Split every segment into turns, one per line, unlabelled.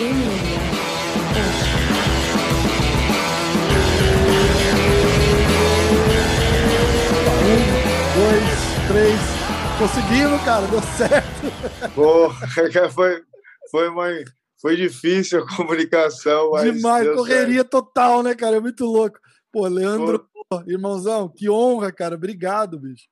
Um, dois, três. Conseguimos, cara, deu certo.
Pô, foi, foi, uma, foi difícil a comunicação.
Demais, correria certo. total, né, cara? É muito louco. Pô, Leandro, pô, irmãozão, que honra, cara. Obrigado, bicho.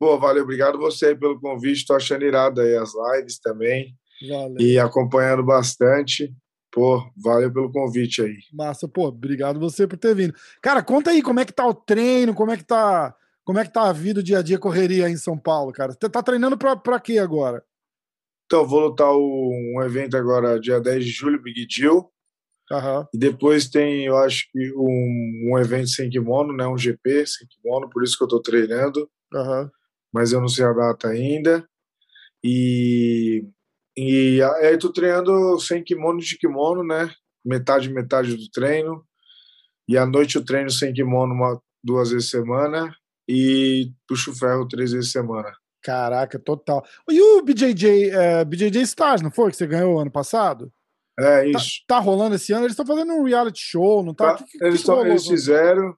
Pô, valeu, obrigado você pelo convite. Tô achando irado aí as lives também. Valeu. E acompanhando bastante. Pô, valeu pelo convite aí.
Massa, pô, obrigado você por ter vindo. Cara, conta aí como é que tá o treino, como é que tá, como é que tá a vida, o dia a dia, correria aí em São Paulo, cara. Você tá treinando pra, pra quê agora?
Então, vou lutar um evento agora, dia 10 de julho, Big Deal. Uhum. E depois tem, eu acho que um, um evento sem kimono, né? Um GP sem kimono, por isso que eu tô treinando. Uhum. Mas eu não sei a data ainda. E, e aí tô treinando sem kimono de kimono, né? Metade, metade do treino. E à noite eu treino sem kimono uma, duas vezes semana. E puxo ferro três vezes semana.
Caraca, total. E o BJJ, é, BJJ Stars, não foi? Que você ganhou ano passado?
É tá, isso.
Tá, tá rolando esse ano? Eles estão fazendo um reality show, não tá?
tá que, que, eles, que eles fizeram.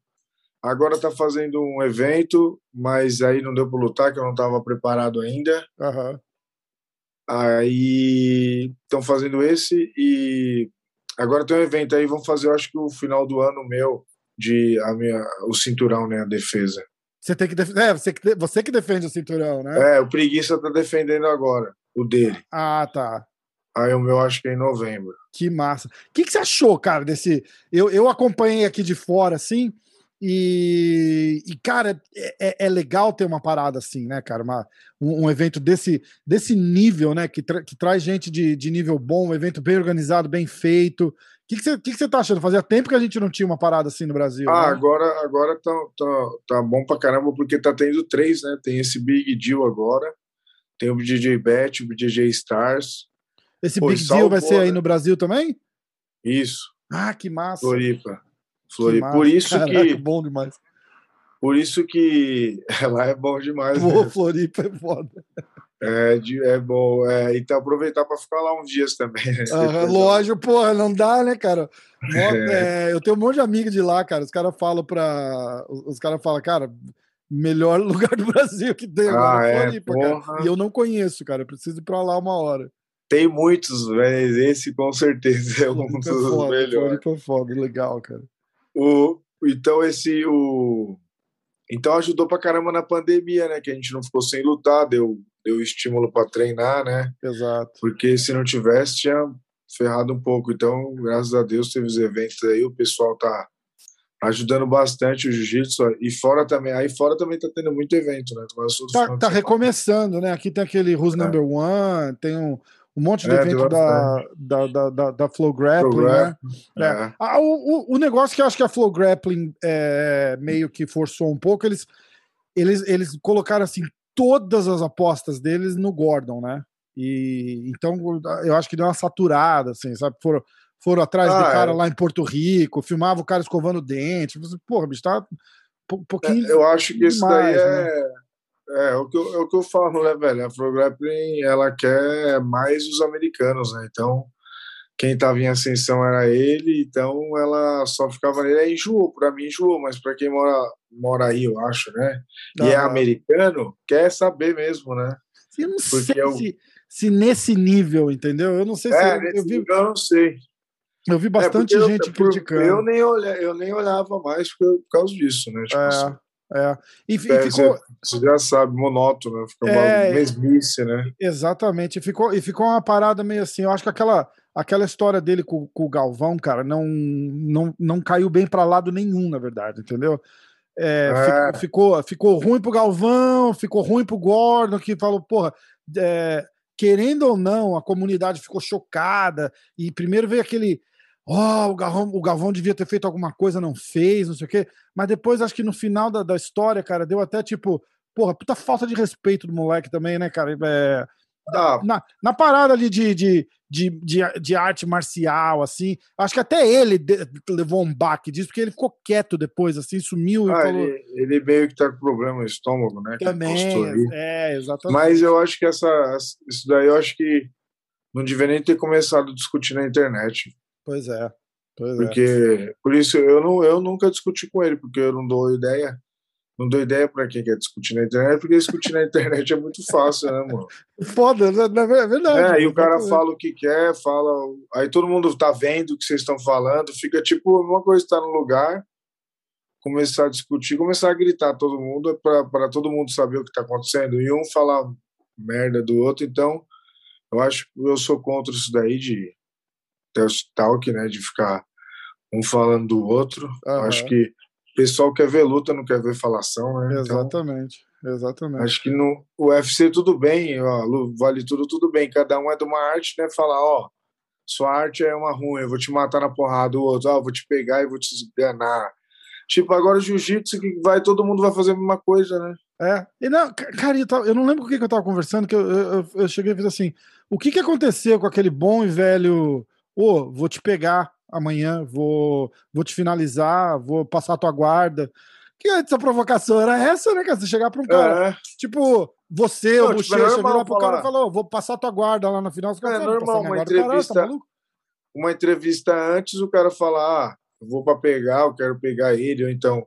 Agora tá fazendo um evento, mas aí não deu para lutar, que eu não estava preparado ainda. Uhum. Aí estão fazendo esse e agora tem um evento aí, vão fazer, eu acho que o final do ano meu de a minha o cinturão, né, a defesa.
Você tem que defender, é, você que, você que defende o cinturão, né?
É, o preguiça tá defendendo agora, o dele.
Ah, tá.
Aí o meu acho que é em novembro.
Que massa. O que, que você achou, cara, desse. Eu, eu acompanhei aqui de fora, assim, e, e cara, é, é, é legal ter uma parada assim, né, cara? Uma, um, um evento desse, desse nível, né? Que, tra que traz gente de, de nível bom, um evento bem organizado, bem feito. O que, que, você, que, que você tá achando? Fazia tempo que a gente não tinha uma parada assim no Brasil.
Ah, né? agora, agora tá, tá, tá bom pra caramba, porque tá tendo três, né? Tem esse Big Deal agora, tem o DJ Bet, o DJ Stars,
esse Pô, Big Deal vai ser aí no Brasil também?
Isso.
Ah, que massa.
Floripa. Floripa. Por isso Caraca, que.
bom demais.
Por isso que lá é bom demais.
Pô, né? Floripa é foda.
É, é bom. É, então aproveitar para ficar lá uns dias também. Né?
Uhum, lógico, porra, não dá, né, cara? É. É, eu tenho um monte de amigos de lá, cara. Os caras falam para. Os caras falam, cara, melhor lugar do Brasil que tem agora ah, é, Floripa, cara. E eu não conheço, cara. Eu preciso ir para lá uma hora.
Tem muitos, mas esse com certeza é um dos foda, melhores.
Foi foda, legal, cara.
O, então, esse. O, então ajudou pra caramba na pandemia, né? Que a gente não ficou sem lutar, deu, deu estímulo para treinar, né?
Exato.
Porque se não tivesse, tinha ferrado um pouco. Então, graças a Deus, teve os eventos aí, o pessoal tá ajudando bastante o jiu-jitsu e fora também aí fora também tá tendo muito evento né
tá, tá recomeçando né aqui tem aquele Who's é. Number One tem um, um monte de é, evento da, da, da, da, da Flow Grappling, Flow né? É. É. Ah, o, o, negócio que eu acho que a Flow Grappling é, meio que forçou um pouco, eles, eles, eles colocaram assim todas as apostas deles no Gordon, né? E então eu acho que deu uma saturada, assim, sabe? Foram, foram atrás ah, do cara é. lá em Porto Rico, filmava o cara escovando dente. Porra, bicho, tá um pouquinho.
É, eu acho que isso daí é. Né? É, é, o que eu, é o que eu falo, né, velho? A Pro Grappling, ela quer mais os americanos, né? Então, quem estava em ascensão era ele, então ela só ficava nele. Aí enjoou, pra mim enjoou, mas pra quem mora, mora aí, eu acho, né? E é americano, quer saber mesmo, né?
Eu não Porque sei eu... se, se nesse nível, entendeu? Eu não sei
é, se. eu, vi... eu não sei.
Eu vi bastante é gente eu, criticando.
Eu nem, olha, eu nem olhava mais por, por causa disso, né? Tipo
é.
assim.
É. E,
é, ficou. Você, já sabe, monótono, fica é, uma mesmice, né?
Exatamente. E ficou, e ficou uma parada meio assim. Eu acho que aquela, aquela história dele com, com o Galvão, cara, não, não, não caiu bem para lado nenhum, na verdade, entendeu? É, é. Ficou, ficou, ficou ruim pro Galvão, ficou ruim pro Gordon, que falou, porra, é, querendo ou não, a comunidade ficou chocada. E primeiro veio aquele oh, o Galvão, o Galvão devia ter feito alguma coisa, não fez, não sei o quê. Mas depois, acho que no final da, da história, cara, deu até tipo, porra, puta falta de respeito do moleque também, né, cara? É, ah. na, na parada ali de, de, de, de, de arte marcial, assim, acho que até ele de, levou um baque disso, porque ele ficou quieto depois, assim, sumiu
ah,
e falou...
Ele, ele, meio que tá com problema no estômago, né?
Também, é, exatamente.
Mas eu acho que essa, isso daí, eu acho que não devia nem ter começado a discutir na internet.
Pois é. Pois
porque, é. por isso, eu, não, eu nunca discuti com ele, porque eu não dou ideia. Não dou ideia para quem quer discutir na internet, porque discutir na internet é muito fácil, né, mano?
Foda, né? é verdade.
É, e o cara fala o que quer, fala. Aí todo mundo tá vendo o que vocês estão falando, fica tipo uma coisa estar tá no lugar, começar a discutir, começar a gritar todo mundo para todo mundo saber o que está acontecendo e um falar merda do outro. Então, eu acho que eu sou contra isso daí de talk, né, de ficar um falando do outro. Uhum. Acho que o pessoal quer ver luta, não quer ver falação, né?
Então, exatamente, então, exatamente.
Acho que no UFC tudo bem, ó, vale tudo, tudo bem. Cada um é de uma arte, né? Falar, ó, sua arte é uma ruim, eu vou te matar na porrada, o outro, ó, vou te pegar e vou te enganar. Tipo, agora jiu-jitsu que vai, todo mundo vai fazer a mesma coisa, né?
É. E não, cara, eu, tava, eu não lembro com o que eu tava conversando, que eu, eu, eu cheguei e fiz assim: o que que aconteceu com aquele bom e velho, oh, vou te pegar amanhã, vou, vou te finalizar, vou passar a tua guarda. Que essa provocação era essa, né, cara? Você chegar pra um cara, é. tipo, você, o Bochecha, tipo, é virar pro cara e falar, oh, vou passar a tua guarda lá na final.
é normal, uma entrevista, caralho, tá uma entrevista antes, o cara falar, ah, eu vou para pegar, eu quero pegar ele, ou então,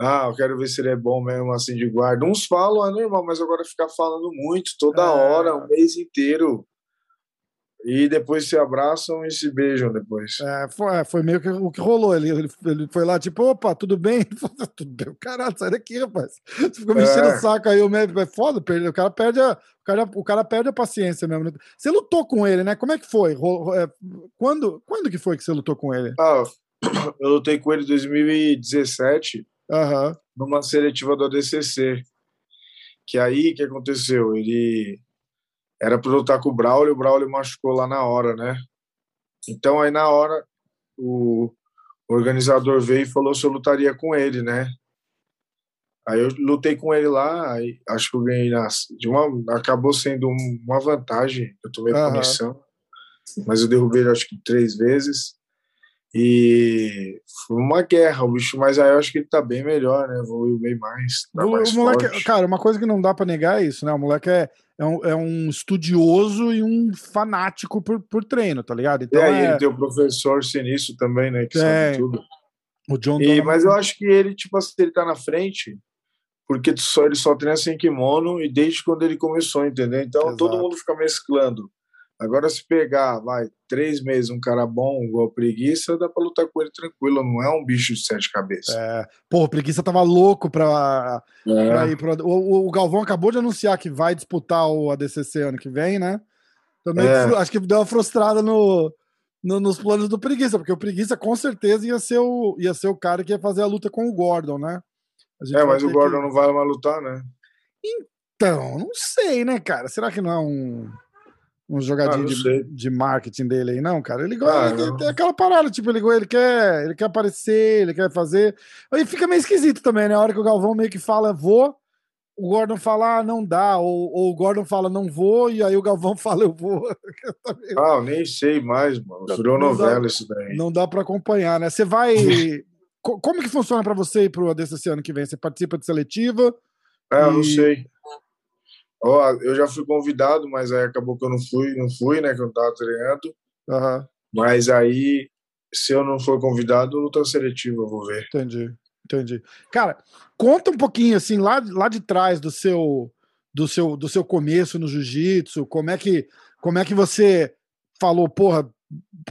ah, eu quero ver se ele é bom mesmo assim de guarda. Uns falam, é normal, mas agora ficar falando muito, toda é... hora, um mês inteiro. E depois se abraçam e se beijam depois.
É, foi, é, foi meio que o que rolou. Ele, ele, ele foi lá, tipo, opa, tudo bem? tudo bem. Caralho, sai daqui, rapaz. Você ficou mexendo é. o saco aí, o médico é foda, perde, o cara perde a. O cara, o cara perde a paciência mesmo. Você lutou com ele, né? Como é que foi? É, quando, quando que foi que você lutou com ele?
Ah, eu lutei com ele em 2017,
uhum.
numa seletiva do ADCC. Que aí, o que aconteceu? Ele era para lutar com o Braulio, o Braulio machucou lá na hora, né? Então, aí na hora, o organizador veio e falou se eu lutaria com ele, né? Aí eu lutei com ele lá, acho que eu ganhei na, de uma, acabou sendo uma vantagem, eu tomei uhum. punição, mas eu derrubei ele acho que três vezes. E foi uma guerra, o bicho, mas aí eu acho que ele tá bem melhor, né? Evoluiu bem mais. Tá o, mais
o moleque, forte. cara, uma coisa que não dá para negar é isso, né? O moleque é, é, um, é um estudioso e um fanático por, por treino, tá ligado?
Então, e aí é... ele tem o professor sinistro também, né? Que é... sabe tudo. O John e, Mas eu acho que ele, tipo assim, ele tá na frente porque só, ele só treina sem kimono e desde quando ele começou, entendeu? Então Exato. todo mundo fica mesclando Agora, se pegar, vai, três meses, um cara bom, igual preguiça, dá pra lutar com ele tranquilo, não é um bicho de sete cabeças.
É, pô, preguiça tava louco pra, é. pra ir pro. O, o, Galvão acabou de anunciar que vai disputar o ADCC ano que vem, né? Também é. acho que deu uma frustrada no, no, nos planos do preguiça, porque o preguiça com certeza ia ser o, ia ser o cara que ia fazer a luta com o Gordon, né?
É, mas o Gordon que... não vai mais lutar, né?
Então, não sei, né, cara? Será que não é um um jogadinho ah, de, de, marketing dele aí, não, cara. Ele gosta, ah, tem aquela parada, tipo, ele, ele quer, ele quer aparecer, ele quer fazer. Aí fica meio esquisito também, né? A hora que o Galvão meio que fala, vou, o Gordon fala, ah, não dá, ou, ou, o Gordon fala, não vou, e aí o Galvão fala, eu vou.
Tá ah, eu nem sei mais, mano. Virou novela dá, isso daí.
Não dá para acompanhar, né? Você vai. Como que funciona para você ir pro ADCC ano que vem? Você participa de seletiva?
Ah, e... não sei. Ó, eu já fui convidado, mas aí acabou que eu não fui, não fui, né? Que eu não tava treinando.
Uhum.
Mas aí, se eu não for convidado, luta seletiva, eu vou ver.
Entendi, entendi. Cara, conta um pouquinho, assim, lá, lá de trás do seu, do seu, do seu começo no jiu-jitsu, como é que como é que você falou, porra,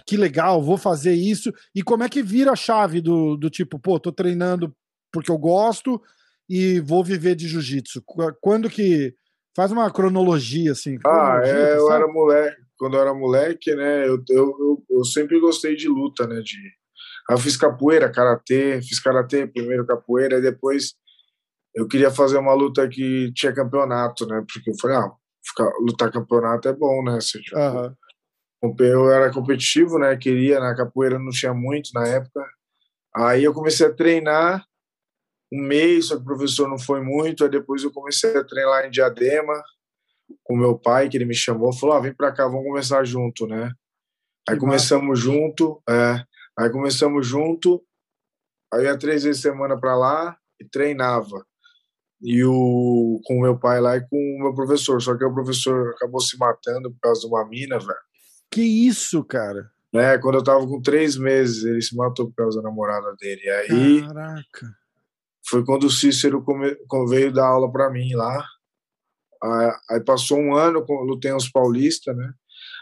que legal, vou fazer isso, e como é que vira a chave do, do tipo, pô, tô treinando porque eu gosto e vou viver de jiu-jitsu. Quando que Faz uma cronologia, assim.
Ah, é, eu era moleque. Quando eu era moleque, né, eu, eu, eu, eu sempre gostei de luta, né, de... Eu fiz capoeira, karatê, fiz karatê, primeiro capoeira, e depois eu queria fazer uma luta que tinha campeonato, né, porque eu falei, ah, ficar, lutar campeonato é bom, né, assim, tipo,
uhum.
eu era competitivo, né, queria, na capoeira não tinha muito na época, aí eu comecei a treinar, um mês, só que o professor não foi muito. Aí depois eu comecei a treinar em Diadema com meu pai, que ele me chamou, falou: ah, vem para cá, vamos começar junto, né? Aí que começamos massa. junto, é, aí começamos junto, aí ia três vezes semana para lá e treinava. E o com o meu pai lá e com o meu professor, só que o professor acabou se matando por causa de uma mina, velho.
Que isso, cara?
É, quando eu tava com três meses, ele se matou por causa da namorada dele. Aí.
Caraca.
Foi quando o Cícero come, veio dar aula para mim lá. Aí passou um ano, lutei uns paulistas, né?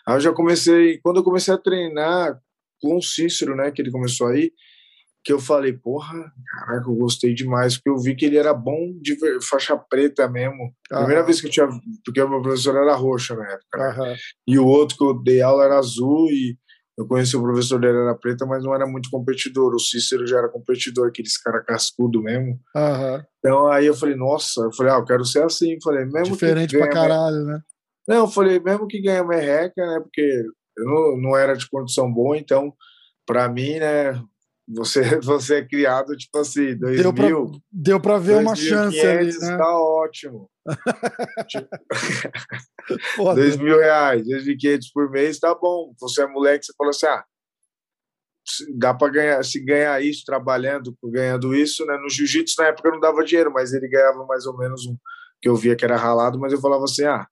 Aí eu já comecei, quando eu comecei a treinar com o Cícero, né, que ele começou aí, que eu falei, porra, caraca, eu gostei demais, porque eu vi que ele era bom de faixa preta mesmo. Primeira vez que eu tinha, porque o meu professor era roxo na época, né? E o outro que eu dei aula era azul e eu conheci o professor dele era preta, mas não era muito competidor. O Cícero já era competidor, aqueles cara cascudo mesmo.
Uhum.
Então aí eu falei, nossa, eu falei, ah, eu quero ser assim. Eu falei, mesmo
Diferente que pra caralho, né?
Não, eu falei, mesmo que ganha merreca, né? Porque eu não, não era de condição boa, então, para mim, né? Você, você é criado, tipo assim, 2000.
Deu pra, deu pra ver uma chance ali, né?
Tá ótimo. tipo, dois mil reais, dois mil quinhentos por mês, tá bom. Você é moleque, você falou assim, ah, dá para ganhar, se ganhar isso trabalhando, ganhando isso, né? No jiu-jitsu na época não dava dinheiro, mas ele ganhava mais ou menos um que eu via que era ralado, mas eu falava assim, ah,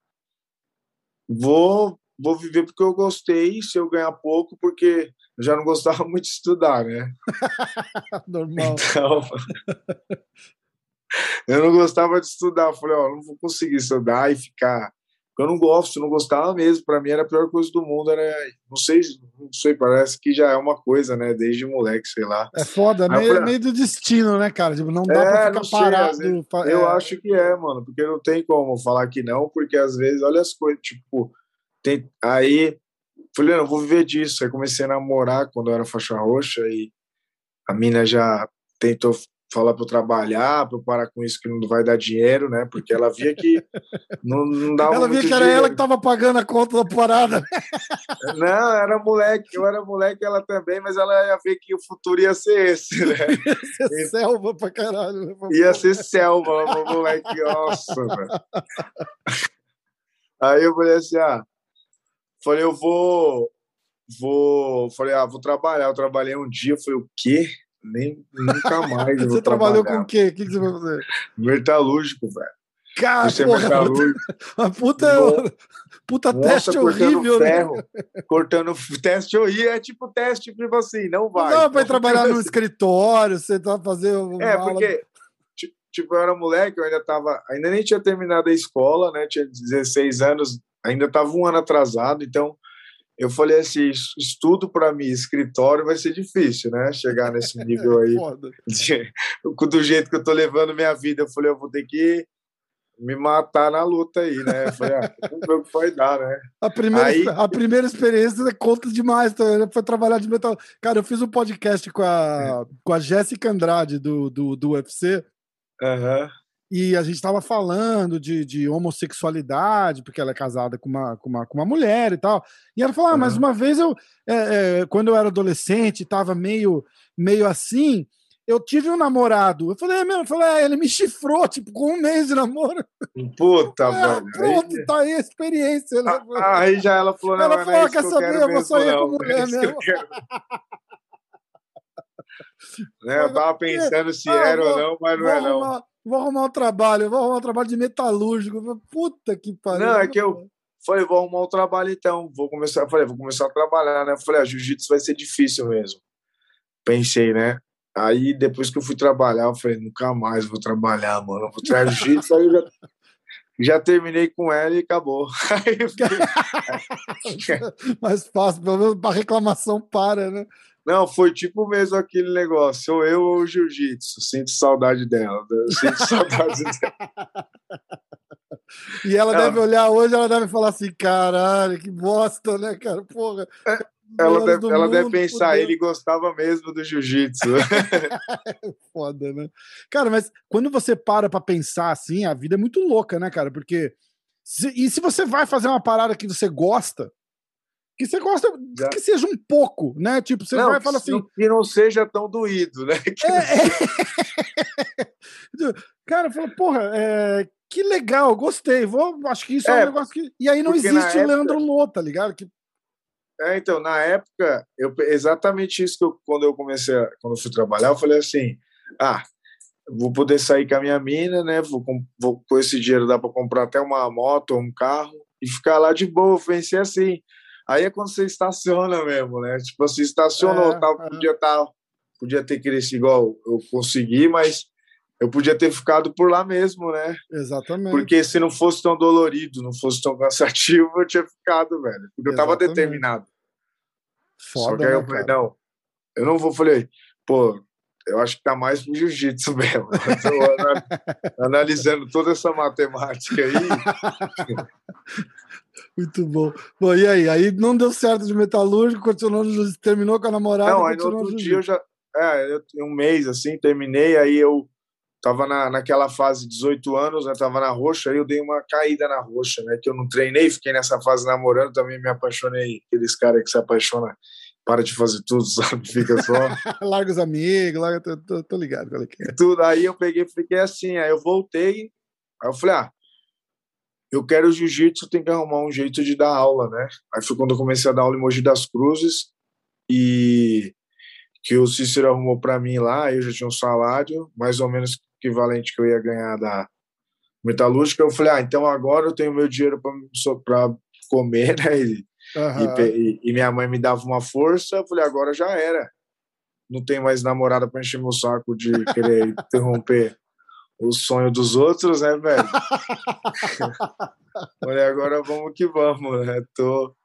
vou vou viver porque eu gostei, se eu ganhar pouco, porque eu já não gostava muito de estudar, né?
Normal.
Então, eu não gostava de estudar. Eu falei, ó, não vou conseguir estudar e ficar. Eu não gosto, não gostava mesmo. Para mim era a pior coisa do mundo. Era, não sei, não sei, parece que já é uma coisa, né? Desde moleque, sei lá.
É foda, meio, falei, meio do destino, né, cara? Tipo, não dá é, pra ficar parado.
Eu é. acho que é, mano, porque não tem como falar que não, porque às vezes, olha as coisas, tipo, tem, aí falei, não, vou viver disso. Aí comecei a namorar quando eu era faixa roxa e a mina já tentou falar para eu trabalhar, para eu parar com isso que não vai dar dinheiro, né? Porque ela via que não, não dava
Ela via que era
dinheiro.
ela que estava pagando a conta da parada.
Não, era moleque, eu era moleque, ela também, mas ela ia ver que o futuro ia ser esse, né?
ia ser e... selva pra caralho. Né?
Ia ser selva, moleque, nossa, Aí eu falei assim, ah, falei, eu vou, vou, falei, ah, vou trabalhar. Eu trabalhei um dia, falei, o quê? Nem, nunca mais.
você trabalhou com o quê? O que, que você vai fazer?
Metalúrgico, velho.
Cara, porra, uma puta, puta Nossa, teste horrível,
né? ferro, né? Cortando teste horrível, é tipo teste, tipo assim, não vai.
Não, vai trabalhar no escritório, você tá fazendo.
É, porque, tipo, eu era moleque, eu ainda tava, ainda nem tinha terminado a escola, né? Tinha 16 anos, ainda estava um ano atrasado, então eu falei assim, estudo para mim, escritório vai ser difícil, né? Chegar nesse nível aí. de, do jeito que eu tô levando minha vida, eu falei, eu vou ter que me matar na luta aí, né? Eu falei, ah, vamos ver o que vai dar, né?
A primeira, aí... a primeira experiência é conta demais, então, foi trabalhar de metal. Cara, eu fiz um podcast com a, com a Jéssica Andrade do, do, do UFC.
Uhum
e a gente estava falando de, de, homossexualidade, porque ela é casada com uma, com uma, com uma mulher e tal. E ela falou: ah, mas uma vez eu, é, é, quando eu era adolescente, estava meio, meio assim, eu tive um namorado. Eu falei, é mesmo? Eu falei, é, ele me chifrou, tipo, com um mês de namoro.
Puta, é,
velho. Pronto, aí... tá aí a experiência. Né?
Ah, aí já ela falou, não,
ela falou, é quer saber, eu vou sair com mulher mesmo.
Né, eu tava pensando se ah, era vou, ou não, mas não é não
vou arrumar um trabalho, vou arrumar um trabalho de metalúrgico. Puta que pariu.
Não, é que eu falei, vou arrumar um trabalho então, vou começar, eu falei, vou começar a trabalhar, né? Eu falei, a ah, jiu-jitsu vai ser difícil mesmo. Pensei, né? Aí depois que eu fui trabalhar, eu falei, nunca mais vou trabalhar, mano. Eu vou treinar jiu-jitsu, aí eu já, já terminei com ela e acabou.
Mais fácil, pelo menos para reclamação para, né?
Não, foi tipo mesmo aquele negócio. Sou eu ou o jiu-jitsu. Sinto saudade dela. Né? Sinto saudade dela.
E ela, ela, deve olhar hoje, ela deve falar assim: caralho, que bosta, né, cara? Porra.
É, ela, deve, ela mundo, deve pensar, ele gostava mesmo do jiu-jitsu.
Foda, né? Cara, mas quando você para pra pensar assim, a vida é muito louca, né, cara? Porque. Se, e se você vai fazer uma parada que você gosta, que você gosta Já. que seja um pouco, né? Tipo, você não, vai falar assim.
Que não seja tão doído, né?
É, é... Cara, falou, porra, é... que legal, gostei. Vou, acho que isso é, é um negócio que. E aí não existe o época... Leandro Lô, tá ligado? Que...
É, então, na época, eu, exatamente isso que eu, quando eu comecei, a, quando eu fui trabalhar, eu falei assim: ah, vou poder sair com a minha mina, né? Vou, vou com esse dinheiro dá para comprar até uma moto ou um carro e ficar lá de boa. Pensei assim. Aí é quando você estaciona mesmo, né? Tipo assim, estacionou, é, tal, é. podia estar, tá, podia ter crescido igual eu consegui, mas eu podia ter ficado por lá mesmo, né?
Exatamente.
Porque se não fosse tão dolorido, não fosse tão cansativo, eu tinha ficado, velho. Porque eu tava determinado. Foda, Só que aí eu né, falei, não, eu não vou. Falei, pô, eu acho que tá mais pro jiu-jitsu mesmo. analisando toda essa matemática aí.
Muito bom. Bom, e aí? Aí não deu certo de metalúrgico, continuou no, terminou com a namorada.
Não, aí no outro dia eu já. É, eu, um mês assim, terminei, aí eu tava na, naquela fase de 18 anos, né? Tava na roxa, aí eu dei uma caída na roxa, né? Que eu não treinei, fiquei nessa fase namorando, também me apaixonei. Aqueles caras que se apaixonam para de fazer tudo, sabe? Fica só.
larga os amigos, larga, tô, tô, tô ligado é
é. Tudo. Aí eu peguei fiquei assim, aí eu voltei, aí eu falei, ah, eu quero jiu-jitsu, tem que arrumar um jeito de dar aula, né? Aí foi quando eu comecei a dar aula em Mogi das Cruzes e que o Cícero arrumou para mim lá, eu já tinha um salário mais ou menos equivalente que eu ia ganhar da metalúrgica. Eu falei, ah, então agora eu tenho meu dinheiro para comer, né? E Uhum. E, e, minha mãe me dava uma força, eu falei, agora já era. Não tem mais namorada para encher meu saco de querer interromper o sonho dos outros, né, velho? falei, agora vamos que vamos, né? Tô,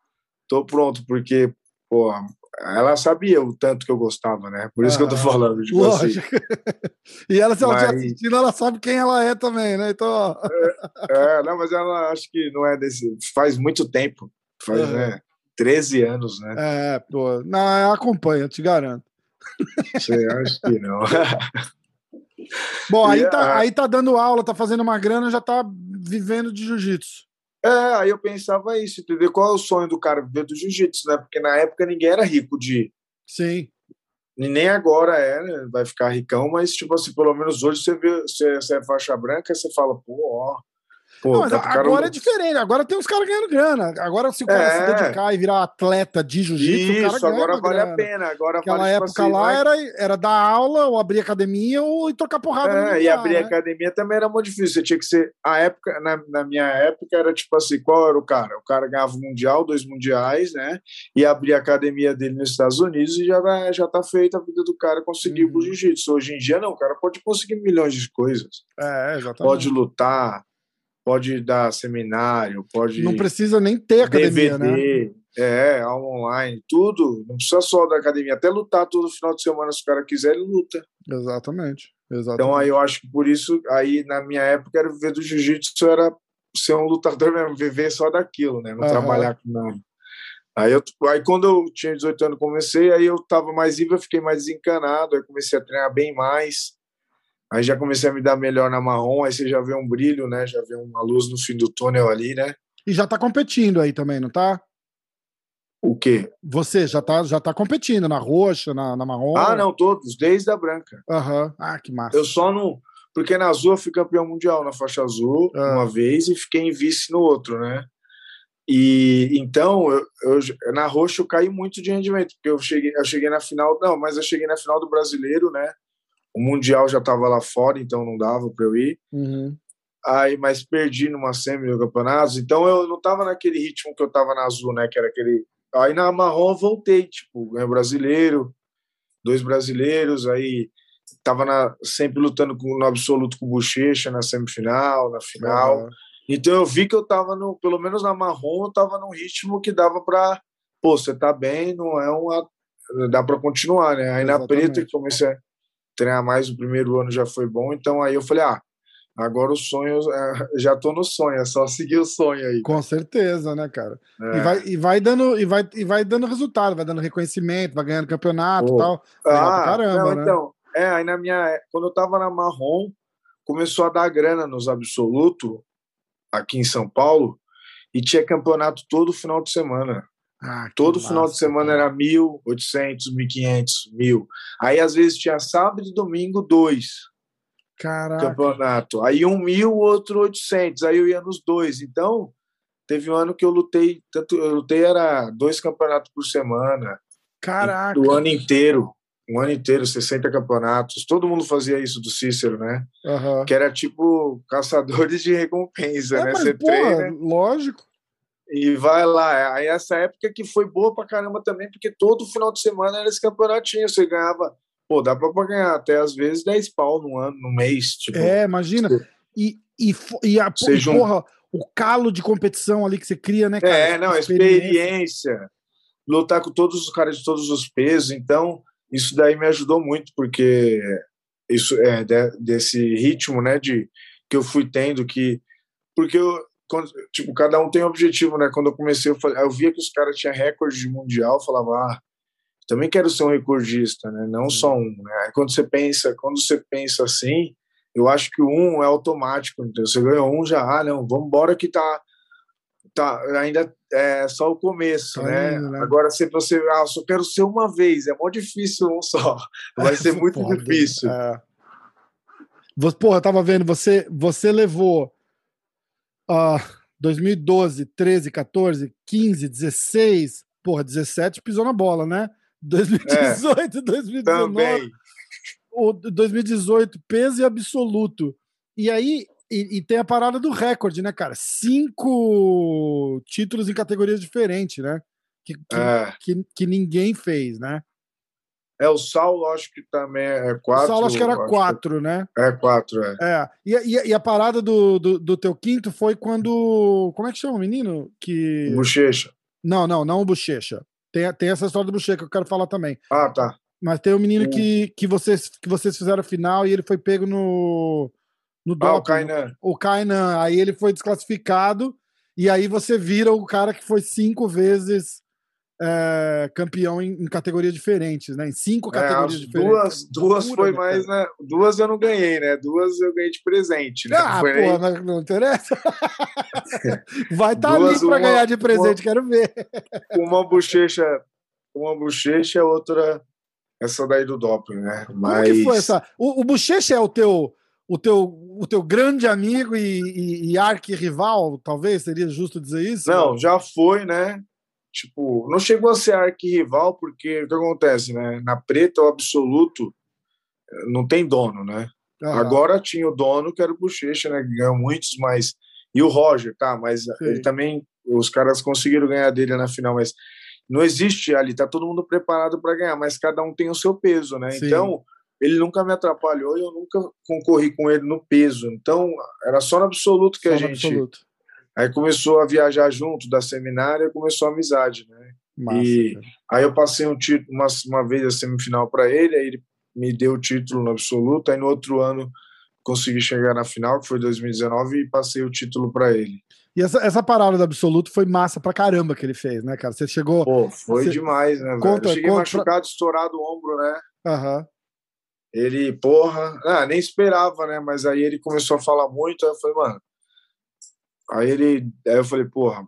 tô pronto, porque, pô, ela sabia o tanto que eu gostava, né? Por isso que eu tô falando, tipo assim. Lógico. assim.
e ela, se ela mas... assistindo, ela sabe quem ela é também, né? Então.
é, é, não, mas ela acho que não é desse. Faz muito tempo Faz, uhum. né? 13 anos, né?
É, pô. Não, acompanha, te garanto.
Você acha que não?
Bom, aí, tá, aí tá dando aula, tá fazendo uma grana, já tá vivendo de jiu-jitsu.
É, aí eu pensava isso, entendeu? Qual é o sonho do cara viver do jiu-jitsu, né? Porque na época ninguém era rico de.
Sim.
E nem agora é, né? Vai ficar ricão, mas, tipo assim, pelo menos hoje você vê, você, você é faixa branca, você fala, pô, ó,
Pô, não, agora é diferente, agora tem os caras ganhando grana. Agora, se o cara é. se dedicar e virar atleta de jiu-jitsu, o cara
agora vale
grana.
a pena. Agora
Aquela
vale,
tipo época assim, lá é... era, era dar aula, ou abrir academia, ou trocar porrada.
É, e abrir né? academia também era muito difícil. Você tinha que ser. A época, na, na minha época, era tipo assim: qual era o cara? O cara ganhava o Mundial, dois Mundiais, né? E abria a academia dele nos Estados Unidos e já, já tá feita a vida do cara conseguir uhum. o jiu-jitsu. Hoje em dia, não, o cara pode conseguir milhões de coisas.
É, exatamente.
Pode lutar pode dar seminário, pode.
Não precisa nem ter academia,
DVD, né? É, aula online, tudo. Não precisa só da academia. Até lutar todo final de semana, se o cara quiser, ele luta.
Exatamente. Exatamente.
Então aí eu acho que por isso, aí na minha época, era viver do jiu-jitsu, era ser um lutador mesmo, viver só daquilo, né? Não uhum. trabalhar com nada. Aí, eu, aí quando eu tinha 18 anos, comecei, aí eu tava mais livre, eu fiquei mais desencanado, aí comecei a treinar bem mais. Aí já comecei a me dar melhor na marrom, aí você já vê um brilho, né? Já vê uma luz no fim do túnel ali, né?
E já tá competindo aí também, não tá?
O quê?
Você já tá, já tá competindo na roxa, na, na marrom?
Ah, não, todos, desde a branca.
Aham. Uhum. Ah, que massa.
Eu só não. Porque na azul eu fui campeão mundial na faixa azul ah. uma vez e fiquei em vice no outro, né? E então, eu, eu, na roxa eu caí muito de rendimento, porque eu cheguei, eu cheguei na final, não, mas eu cheguei na final do brasileiro, né? O Mundial já estava lá fora, então não dava para eu ir.
Uhum.
Aí, mas perdi numa semi do campeonato, então eu não estava naquele ritmo que eu estava na azul, né? Que era aquele. Aí na marrom voltei, tipo, ganhei brasileiro, dois brasileiros, aí tava na, sempre lutando com, no absoluto com o Bochecha na semifinal, na final. Uhum. Então eu vi que eu tava no, pelo menos na marrom, eu tava num ritmo que dava para, pô, você tá bem, não é uma dá para continuar, né? Aí Exatamente. na preta que comecei treinar mais o primeiro ano já foi bom, então aí eu falei, ah, agora o sonho, é, já tô no sonho, é só seguir o sonho aí.
Com certeza, né, cara? É. E, vai, e, vai dando, e, vai, e vai dando resultado, vai dando reconhecimento, vai ganhando campeonato e tal.
Ah, caramba, não, né? Então, é, aí na minha, quando eu tava na Marrom, começou a dar grana nos absoluto aqui em São Paulo e tinha campeonato todo final de semana. Ah, Todo massa, final de semana cara. era mil, oitocentos, mil quinhentos, mil. Aí às vezes tinha sábado e domingo dois.
Caraca.
Campeonato. Aí um mil, outro oitocentos. Aí eu ia nos dois. Então teve um ano que eu lutei tanto eu lutei era dois campeonatos por semana.
Caraca.
Do ano inteiro. Um ano inteiro, 60 campeonatos. Todo mundo fazia isso do Cícero, né?
Uhum.
Que era tipo caçadores de recompensa,
é,
né?
Mas, Você porra, treina. Lógico.
E vai lá. Aí essa época que foi boa pra caramba também, porque todo final de semana era esse campeonatinho. Você ganhava, pô, dá pra ganhar até às vezes 10 pau no ano, no mês. Tipo,
é, imagina. E, e, e, a, porra, o calo de competição ali que você cria, né, cara?
É, não, experiência. experiência. Lutar com todos os caras de todos os pesos. Então, isso daí me ajudou muito, porque isso é de, desse ritmo, né, de que eu fui tendo que porque eu quando, tipo, cada um tem um objetivo, né? Quando eu comecei, eu, eu via que os caras tinham recorde mundial, eu falava, ah, também quero ser um recordista, né? Não só um, né? Aí quando você pensa, quando você pensa assim, eu acho que o um é automático, então você ganhou um já, ah, não, vamos embora que tá tá ainda é só o começo, tá né? né? Agora se você, ah, só quero ser uma vez, é mó difícil um só. Vai ser muito Foda, difícil. É.
Porra, eu tava vendo, você você levou uh, 2012, 13, 14, 15, 16, porra, 17 pisou na bola, né? 2018, é, 2019. Também. O 2018, peso absoluto. E aí, e, e, tem a parada do recorde, né, cara? Cinco títulos em categorias diferentes, né? Que, que, é. que, que, ninguém fez, né?
É, o Saulo acho que também é quatro. O
Saulo acho que era quatro, que... né?
É quatro, é.
é. E, e, e a parada do, do, do, teu quinto foi quando. Como é que chama o menino? Que...
Bochecha.
Não, não, não o Bochecha. Tem, tem essa história do Bochecha que eu quero falar também.
Ah, tá.
Mas tem o um menino que, que, vocês, que vocês fizeram final e ele foi pego no. No
ah, o Kainan.
O Kainan. Aí ele foi desclassificado. E aí você vira o cara que foi cinco vezes é, campeão em, em, categorias diferentes, né? Em cinco é, categorias diferentes.
Duas, duas foi né, mais, né? Duas eu não ganhei, né? Duas eu ganhei de presente, né?
Ah, foi pô, não, não interessa. Vai estar tá ali para ganhar de presente, uma, quero ver.
Uma bochecha, uma bochecha, outra essa daí do doping, né?
Mas... Como que foi essa? O, o Bochecha é o teu, o teu, o teu grande amigo e, e, e arqui-rival, talvez? Seria justo dizer isso?
Não, já foi, né? Tipo, não chegou a ser arquirrival, porque o que acontece, né? Na preta, o absoluto não tem dono, né? Uhum. Agora tinha o dono, que era o Bochecha, né? Que ganhou muitos, mas. E o Roger, tá? Mas Sim. ele também. Os caras conseguiram ganhar dele na final, mas não existe ali, tá todo mundo preparado para ganhar, mas cada um tem o seu peso, né? Sim. Então, ele nunca me atrapalhou e eu nunca concorri com ele no peso. Então, era só no absoluto que só a gente. Absoluto. Aí começou a viajar junto da seminária, começou a amizade, né? Massa, e cara. aí eu passei um título uma, uma vez a semifinal para ele, aí ele me deu o título no absoluto, aí no outro ano consegui chegar na final, que foi 2019, e passei o título para ele.
E essa, essa parada do absoluto foi massa pra caramba que ele fez, né, cara? Você chegou.
Pô, foi você... demais, né, conta, velho? Eu cheguei conta... machucado, estourado o ombro, né?
Aham. Uhum.
Ele, porra, ah, nem esperava, né? Mas aí ele começou a falar muito, aí eu falei, mano, Aí ele, aí eu falei, porra,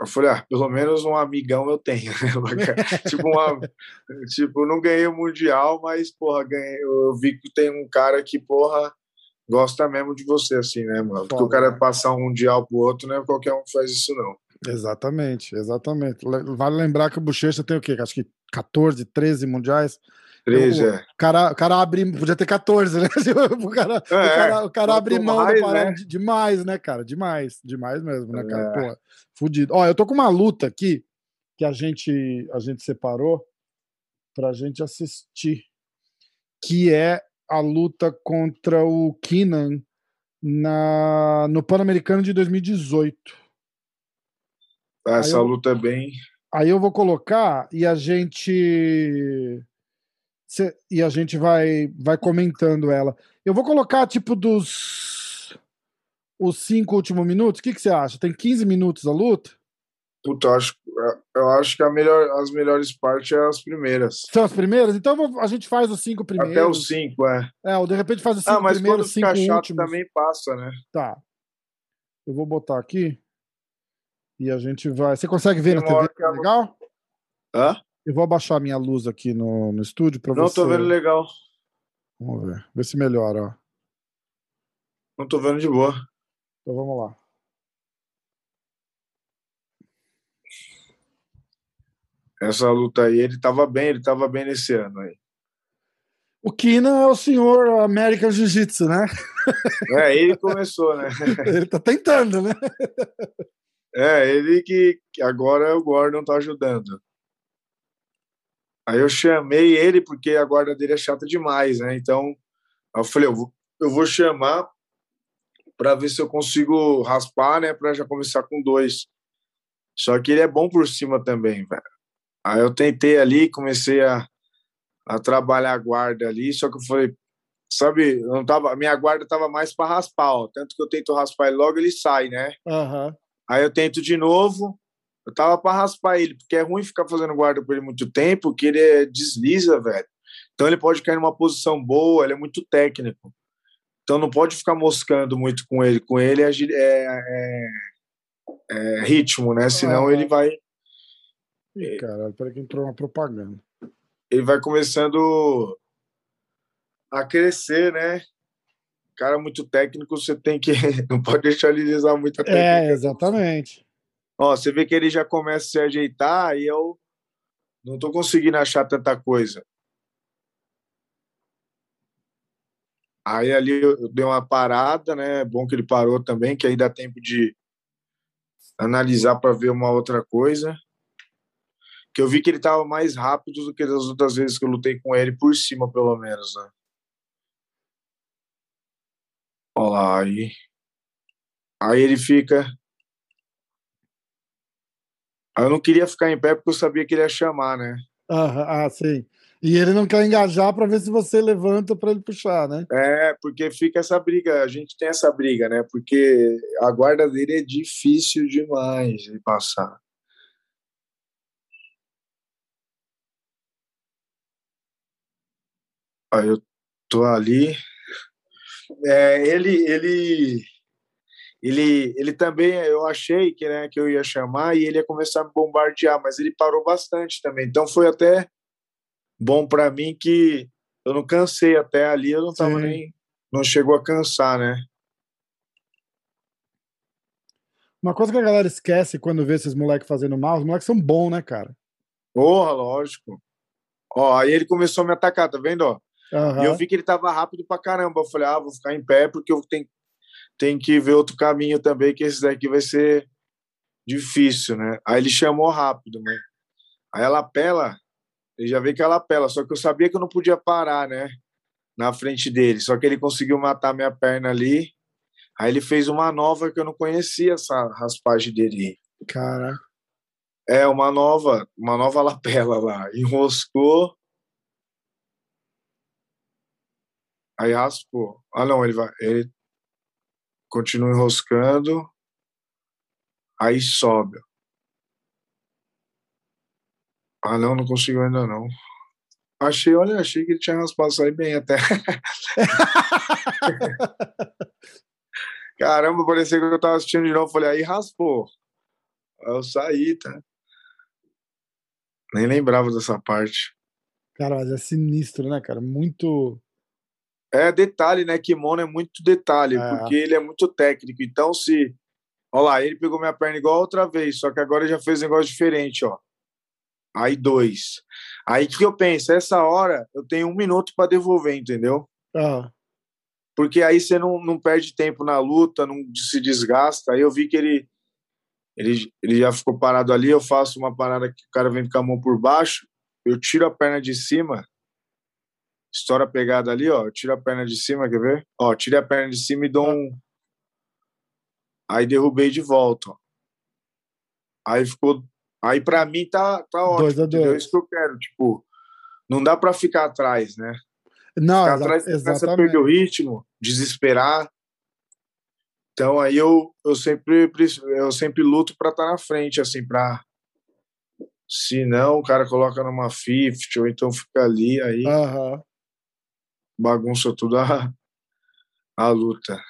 eu falei, ah, pelo menos um amigão eu tenho, né? tipo, uma, tipo, não ganhei o Mundial, mas, porra, ganhei, eu vi que tem um cara que, porra, gosta mesmo de você, assim, né, mano? Porque o cara né? passar um Mundial pro outro, né? Qualquer um faz isso, não.
Exatamente, exatamente. Vale lembrar que o Bochecha tem o quê? Acho que 14, 13 mundiais.
13, o, é.
cara, o cara abre. Podia ter 14, né? o cara, é, o cara, o cara abre mão mais, da parada né? demais, né, cara? Demais, demais mesmo, né, cara? É. Pô, fudido. Ó, eu tô com uma luta aqui que a gente, a gente separou pra gente assistir, que é a luta contra o Keenan na, no Pan-Americano de 2018.
Essa eu, luta é bem.
Aí eu vou colocar e a gente Cê, e a gente vai, vai comentando ela. Eu vou colocar, tipo, dos os cinco últimos minutos. O que, você acha? Tem 15 minutos a luta?
Puta, eu acho, eu acho que a melhor, as melhores partes são as primeiras.
São as primeiras? Então a gente faz os cinco primeiros.
Até os cinco, é.
É, ou de repente faz os ah, cinco ah, mas primeiros, cinco chato, últimos.
também passa, né?
Tá. Eu vou botar aqui. E a gente vai. Você consegue ver Tem na TV? Legal?
Hã?
Eu vou abaixar a minha luz aqui no, no estúdio para você. Não
tô vendo legal.
Vamos ver. Ver se melhora, ó.
Não tô vendo de boa.
Então vamos lá.
Essa luta aí, ele tava bem, ele tava bem nesse ano aí.
O Kina é o senhor American Jiu-Jitsu, né?
É, ele começou, né?
ele tá tentando, né?
É, ele que, que agora o Gordon tá ajudando. Aí eu chamei ele porque a guarda dele é chata demais, né? Então eu falei, eu vou, eu vou chamar para ver se eu consigo raspar, né? Para já começar com dois. Só que ele é bom por cima também, velho. Aí eu tentei ali, comecei a, a trabalhar a guarda ali, só que eu falei, sabe, não tava, minha guarda tava mais para raspar, ó. Tanto que eu tento raspar ele logo, ele sai, né?
Uhum.
Aí eu tento de novo, eu tava para raspar ele, porque é ruim ficar fazendo guarda por ele muito tempo, que ele é, desliza, velho. Então ele pode cair numa posição boa, ele é muito técnico. Então não pode ficar moscando muito com ele. Com ele é, é, é, é ritmo, né? Senão ah, ele vai.
Ih, caralho, peraí que entrou uma propaganda.
Ele vai começando a crescer, né? Cara muito técnico, você tem que. Não pode deixar ele usar muita técnica.
É, exatamente.
Ó, você vê que ele já começa a se ajeitar e eu não tô conseguindo achar tanta coisa. Aí ali eu dei uma parada, né? Bom que ele parou também, que aí dá tempo de analisar para ver uma outra coisa. Que eu vi que ele estava mais rápido do que das outras vezes que eu lutei com ele, por cima, pelo menos, né? Olha lá, aí. Aí ele fica. Eu não queria ficar em pé porque eu sabia que ele ia chamar, né?
Ah, ah sim. E ele não quer engajar para ver se você levanta para ele puxar, né?
É, porque fica essa briga, a gente tem essa briga, né? Porque a guarda dele é difícil demais de passar. Aí eu tô ali. É, ele, ele, ele, ele também, eu achei que, né, que eu ia chamar e ele ia começar a me bombardear, mas ele parou bastante também. Então foi até bom para mim que eu não cansei até ali, eu não tava Sim. nem. Não chegou a cansar, né?
Uma coisa que a galera esquece quando vê esses moleques fazendo mal, os moleques são bons, né, cara?
Porra, lógico. Ó, aí ele começou a me atacar, tá vendo, ó? Uhum. E eu vi que ele tava rápido pra caramba. Eu falei, ah, vou ficar em pé porque eu tenho, tenho que ver outro caminho também, que esse daqui vai ser difícil, né? Aí ele chamou rápido, mas aí ela pela ele já veio que ela apela, só que eu sabia que eu não podia parar, né? Na frente dele. Só que ele conseguiu matar minha perna ali. Aí ele fez uma nova que eu não conhecia essa raspagem dele.
Cara.
É, uma nova, uma nova lapela lá. Enroscou. Aí raspou. Ah, não, ele vai. Ele continua enroscando. Aí sobe. Ah, não, não conseguiu ainda não. Achei, olha, achei que ele tinha raspado sair bem até. Caramba, parecia que eu tava assistindo de novo. Falei, aí raspou. Aí eu saí, tá? Nem lembrava dessa parte.
Cara, mas é sinistro, né, cara? Muito.
É detalhe, né? Kimono é muito detalhe, é. porque ele é muito técnico. Então, se. Olha lá, ele pegou minha perna igual outra vez, só que agora já fez um negócio diferente, ó aí dois. Aí que eu penso, essa hora eu tenho um minuto para devolver, entendeu?
Ah.
Porque aí você não, não perde tempo na luta, não se desgasta. Aí eu vi que ele, ele, ele já ficou parado ali. Eu faço uma parada que o cara vem com a mão por baixo, eu tiro a perna de cima, estoura a pegada ali, ó. Eu tiro a perna de cima, quer ver? Ó, tirei a perna de cima e dou um. Aí derrubei de volta, ó. Aí ficou Aí para mim tá, tá ótimo. Dois a dois. É isso que eu quero. Tipo, não dá para ficar atrás, né?
Não,
ficar atrás, exatamente. a perder o ritmo, desesperar. Então aí eu, eu sempre eu sempre luto para estar tá na frente, assim, para se não o cara coloca numa 50 ou então fica ali aí
uhum.
Bagunça tudo a, a luta.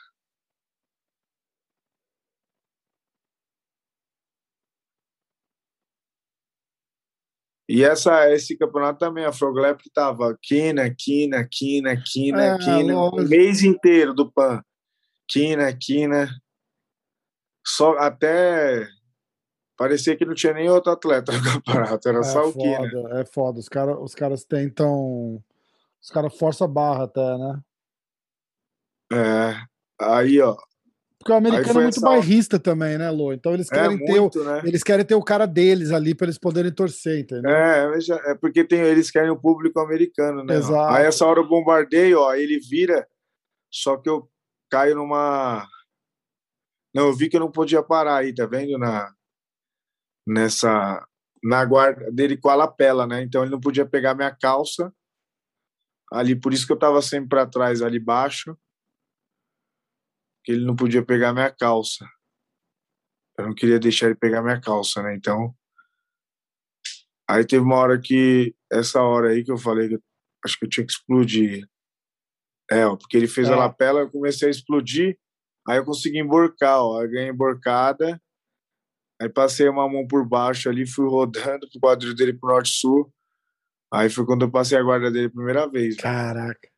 E essa, esse campeonato também, a Froglep tava quina, quina, quina, quina, é, quina, o mês inteiro do PAN. Quina, quina. Só até parecia que não tinha nem outro atleta no campeonato, era é só o foda, quina.
É foda, os, cara, os caras tentam. Os caras forçam a barra até, né?
É. Aí, ó.
Porque o americano é muito bairrista hora... também, né, Lô? Então eles é querem, é, muito, ter o, né? eles querem ter o cara deles ali para eles poderem torcer, entendeu?
É, é porque tem, eles querem o público americano, né? Exato. Aí essa hora eu bombardeio, ó, ele vira, só que eu caio numa. Não, eu vi que eu não podia parar aí, tá vendo? Na, nessa. Na guarda dele com a lapela, né? Então ele não podia pegar minha calça ali, por isso que eu tava sempre para trás ali embaixo que ele não podia pegar minha calça. Eu não queria deixar ele pegar minha calça, né? Então. Aí teve uma hora que. Essa hora aí que eu falei que eu, acho que eu tinha que explodir. É, porque ele fez é. a lapela, eu comecei a explodir. Aí eu consegui emborcar, ó. Eu ganhei emborcada. Aí passei uma mão por baixo ali, fui rodando pro quadril dele pro norte-sul. Aí foi quando eu passei a guarda dele a primeira vez.
Caraca.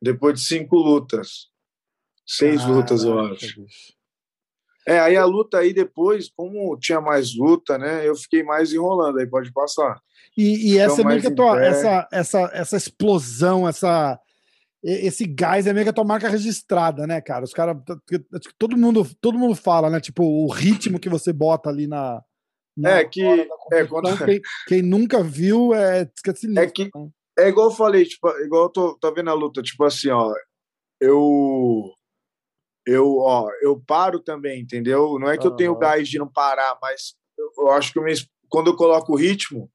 Depois de cinco lutas. Seis Caraca, lutas, eu acho. É, aí a luta aí depois, como tinha mais luta, né? Eu fiquei mais enrolando, aí pode passar.
E, e essa é meio que a tua, essa, essa, essa explosão, essa, esse gás é meio que a tua marca registrada, né, cara? Os caras. Todo mundo, todo mundo fala, né? Tipo, o ritmo que você bota ali na.
É que. É, quando...
quem, quem, nunca viu é.
é que. Né? É igual eu falei, tipo, igual eu tô, tô vendo a luta, tipo assim, ó. Eu eu, ó, eu paro também, entendeu? Não é que eu tenho gás de não parar, mas eu, eu acho que eu me, quando eu coloco o ritmo,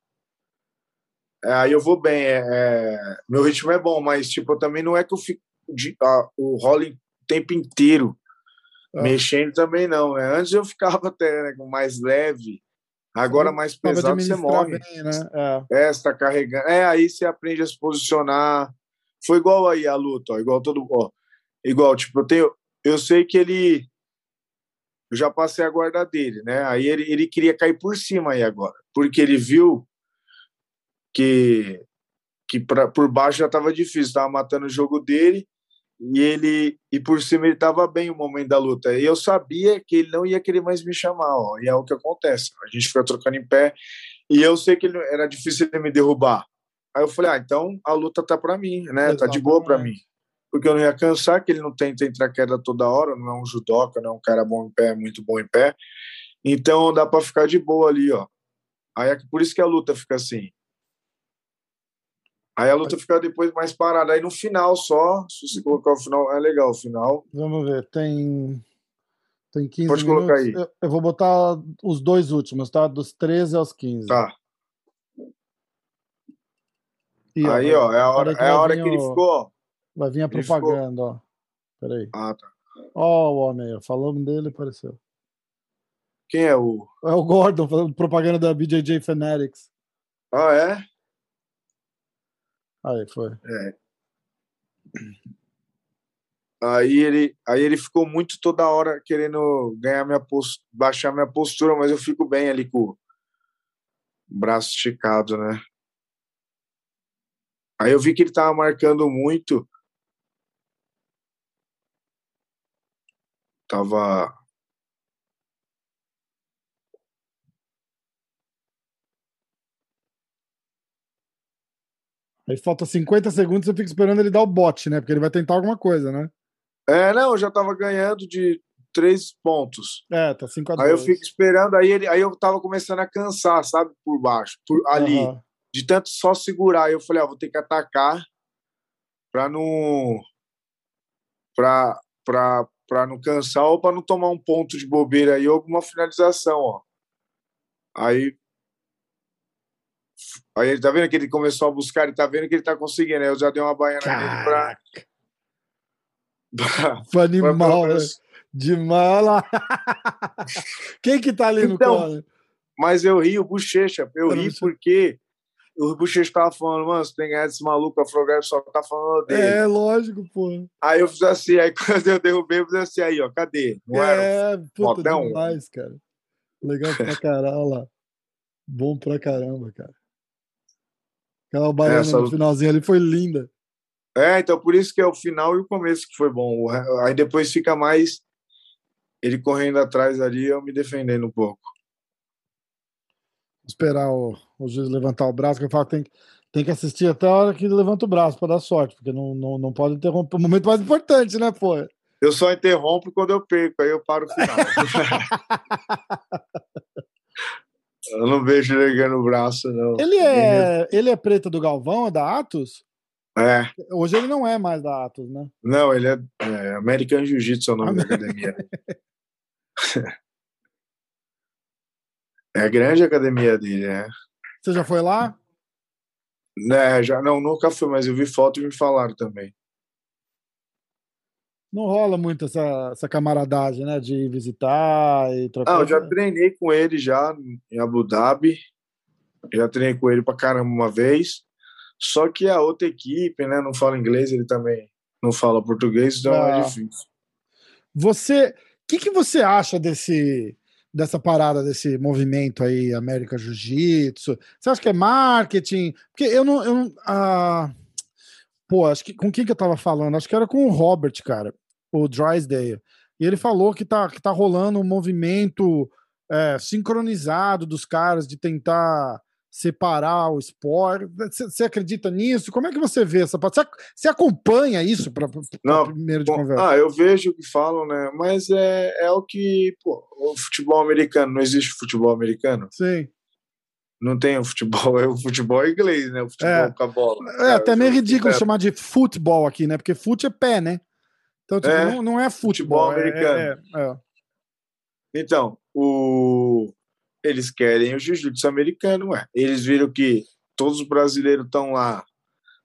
é, aí eu vou bem. É, é, meu ritmo é bom, mas tipo, também não é que eu fico de, o rolling o tempo inteiro uhum. mexendo também não. Né? Antes eu ficava até né, mais leve, agora mais pesado você morre. Bem, né? É, é tá carregando. É, aí você aprende a se posicionar. Foi igual aí a luta, ó, igual todo. Ó, igual, tipo, eu tenho eu sei que ele. Eu já passei a guarda dele, né? Aí ele, ele queria cair por cima aí agora, porque ele viu que, que pra, por baixo já estava difícil, estava matando o jogo dele e ele e por cima ele estava bem o momento da luta. E eu sabia que ele não ia querer mais me chamar, ó, e é o que acontece. A gente fica trocando em pé e eu sei que ele, era difícil ele me derrubar. Aí eu falei: "Ah, então a luta tá para mim, né? Exatamente. Tá de boa para mim" porque eu não ia cansar, que ele não tenta entrar queda toda hora, não é um judoca, não é um cara bom em pé, muito bom em pé. Então dá para ficar de boa ali, ó. Aí é por isso que a luta fica assim. Aí a luta fica depois mais parada. Aí no final só, se você colocar o final, é legal o final.
Vamos ver, tem. Tem 15
Pode
minutos.
colocar aí.
Eu, eu, vou botar os dois últimos, tá? Dos 13 aos 15.
Tá. E, aí, ó, é a hora, é a hora que ele ficou.
Vai vir a propaganda, ficou... ó. Peraí.
Ah, tá.
Ó, o homem aí, falando dele, apareceu.
Quem é o.
É o Gordon, fazendo propaganda da BJJ Fanatics.
Ah, é?
Aí, foi.
É. Aí ele, aí ele ficou muito toda hora querendo ganhar minha postura, baixar minha postura, mas eu fico bem ali com o braço esticado, né? Aí eu vi que ele tava marcando muito tava
Aí falta 50 segundos, você fica esperando ele dar o bote, né? Porque ele vai tentar alguma coisa, né?
É, não, eu já tava ganhando de três pontos.
É, tá 5 a
2. Aí eu fico esperando, aí, ele, aí eu tava começando a cansar, sabe? Por baixo, por ali. Uhum. De tanto só segurar. Aí eu falei, ah, vou ter que atacar pra não. Pra, pra, para não cansar ou para não tomar um ponto de bobeira aí, alguma finalização, ó. Aí Aí ele tá vendo que ele começou a buscar, ele tá vendo que ele tá conseguindo. Aí eu já dei uma baiana nele pra.
pra animal, pra... né? De mala. Quem que tá ali no então, colo?
Mas eu ri, o bochecha. Eu ri porque o Bochecha tava falando, mano, você tem que ganhar desse maluco, a Frogger só tá falando dele.
É, lógico, pô.
Aí eu fiz assim, aí quando eu derrubei, eu fiz assim, aí, ó, cadê?
Não é, puta motão? demais, cara. Legal pra caralho lá. Bom pra caramba, cara. Aquela baiana Essa... no finalzinho ali foi linda.
É, então por isso que é o final e o começo que foi bom. Aí depois fica mais ele correndo atrás ali eu me defendendo um pouco
esperar o, o juiz levantar o braço, que eu falo que tem, tem que assistir até a hora que ele levanta o braço para dar sorte, porque não, não, não pode interromper o momento mais importante, né, pô?
Eu só interrompo quando eu perco, aí eu paro o final. eu não vejo ele ganhando o braço, não.
Ele é, ele é preto do Galvão, é da Atos?
É.
Hoje ele não é mais da Atos, né?
Não, ele é, é American Jiu-Jitsu, é o nome da academia. é a grande academia dele, né?
Você já foi lá?
É, já, não, nunca fui, mas eu vi foto e me falaram também.
Não rola muito essa, essa camaradagem, né? De visitar e trocar.
Ah, eu já treinei com ele já em Abu Dhabi. Já treinei com ele pra caramba uma vez. Só que a outra equipe, né, não fala inglês, ele também não fala português, então é ah. é difícil.
Você, o que, que você acha desse dessa parada desse movimento aí, América Jiu-Jitsu? Você acha que é marketing? Porque eu não, eu não ah, pô, acho que com quem que eu tava falando? Acho que era com o Robert, cara, o Drysdale. E ele falou que tá, que tá rolando um movimento é, sincronizado dos caras de tentar separar o esporte. Você acredita nisso? Como é que você vê essa parte? Você acompanha isso para primeiro de bom, conversa?
Ah, eu vejo o que falam, né? Mas é, é o que. Pô, o futebol americano, não existe futebol americano?
Sim.
Não tem o futebol, é o futebol inglês, né? O futebol é. com a bola.
É, cara, até meio ridículo chamar de futebol aqui, né? Porque fute é pé, né? Então, tipo, é, não, não é futebol. futebol é, americano. É, é,
então, o eles querem o jiu-jitsu americano, ué. Eles viram que todos os brasileiros estão lá,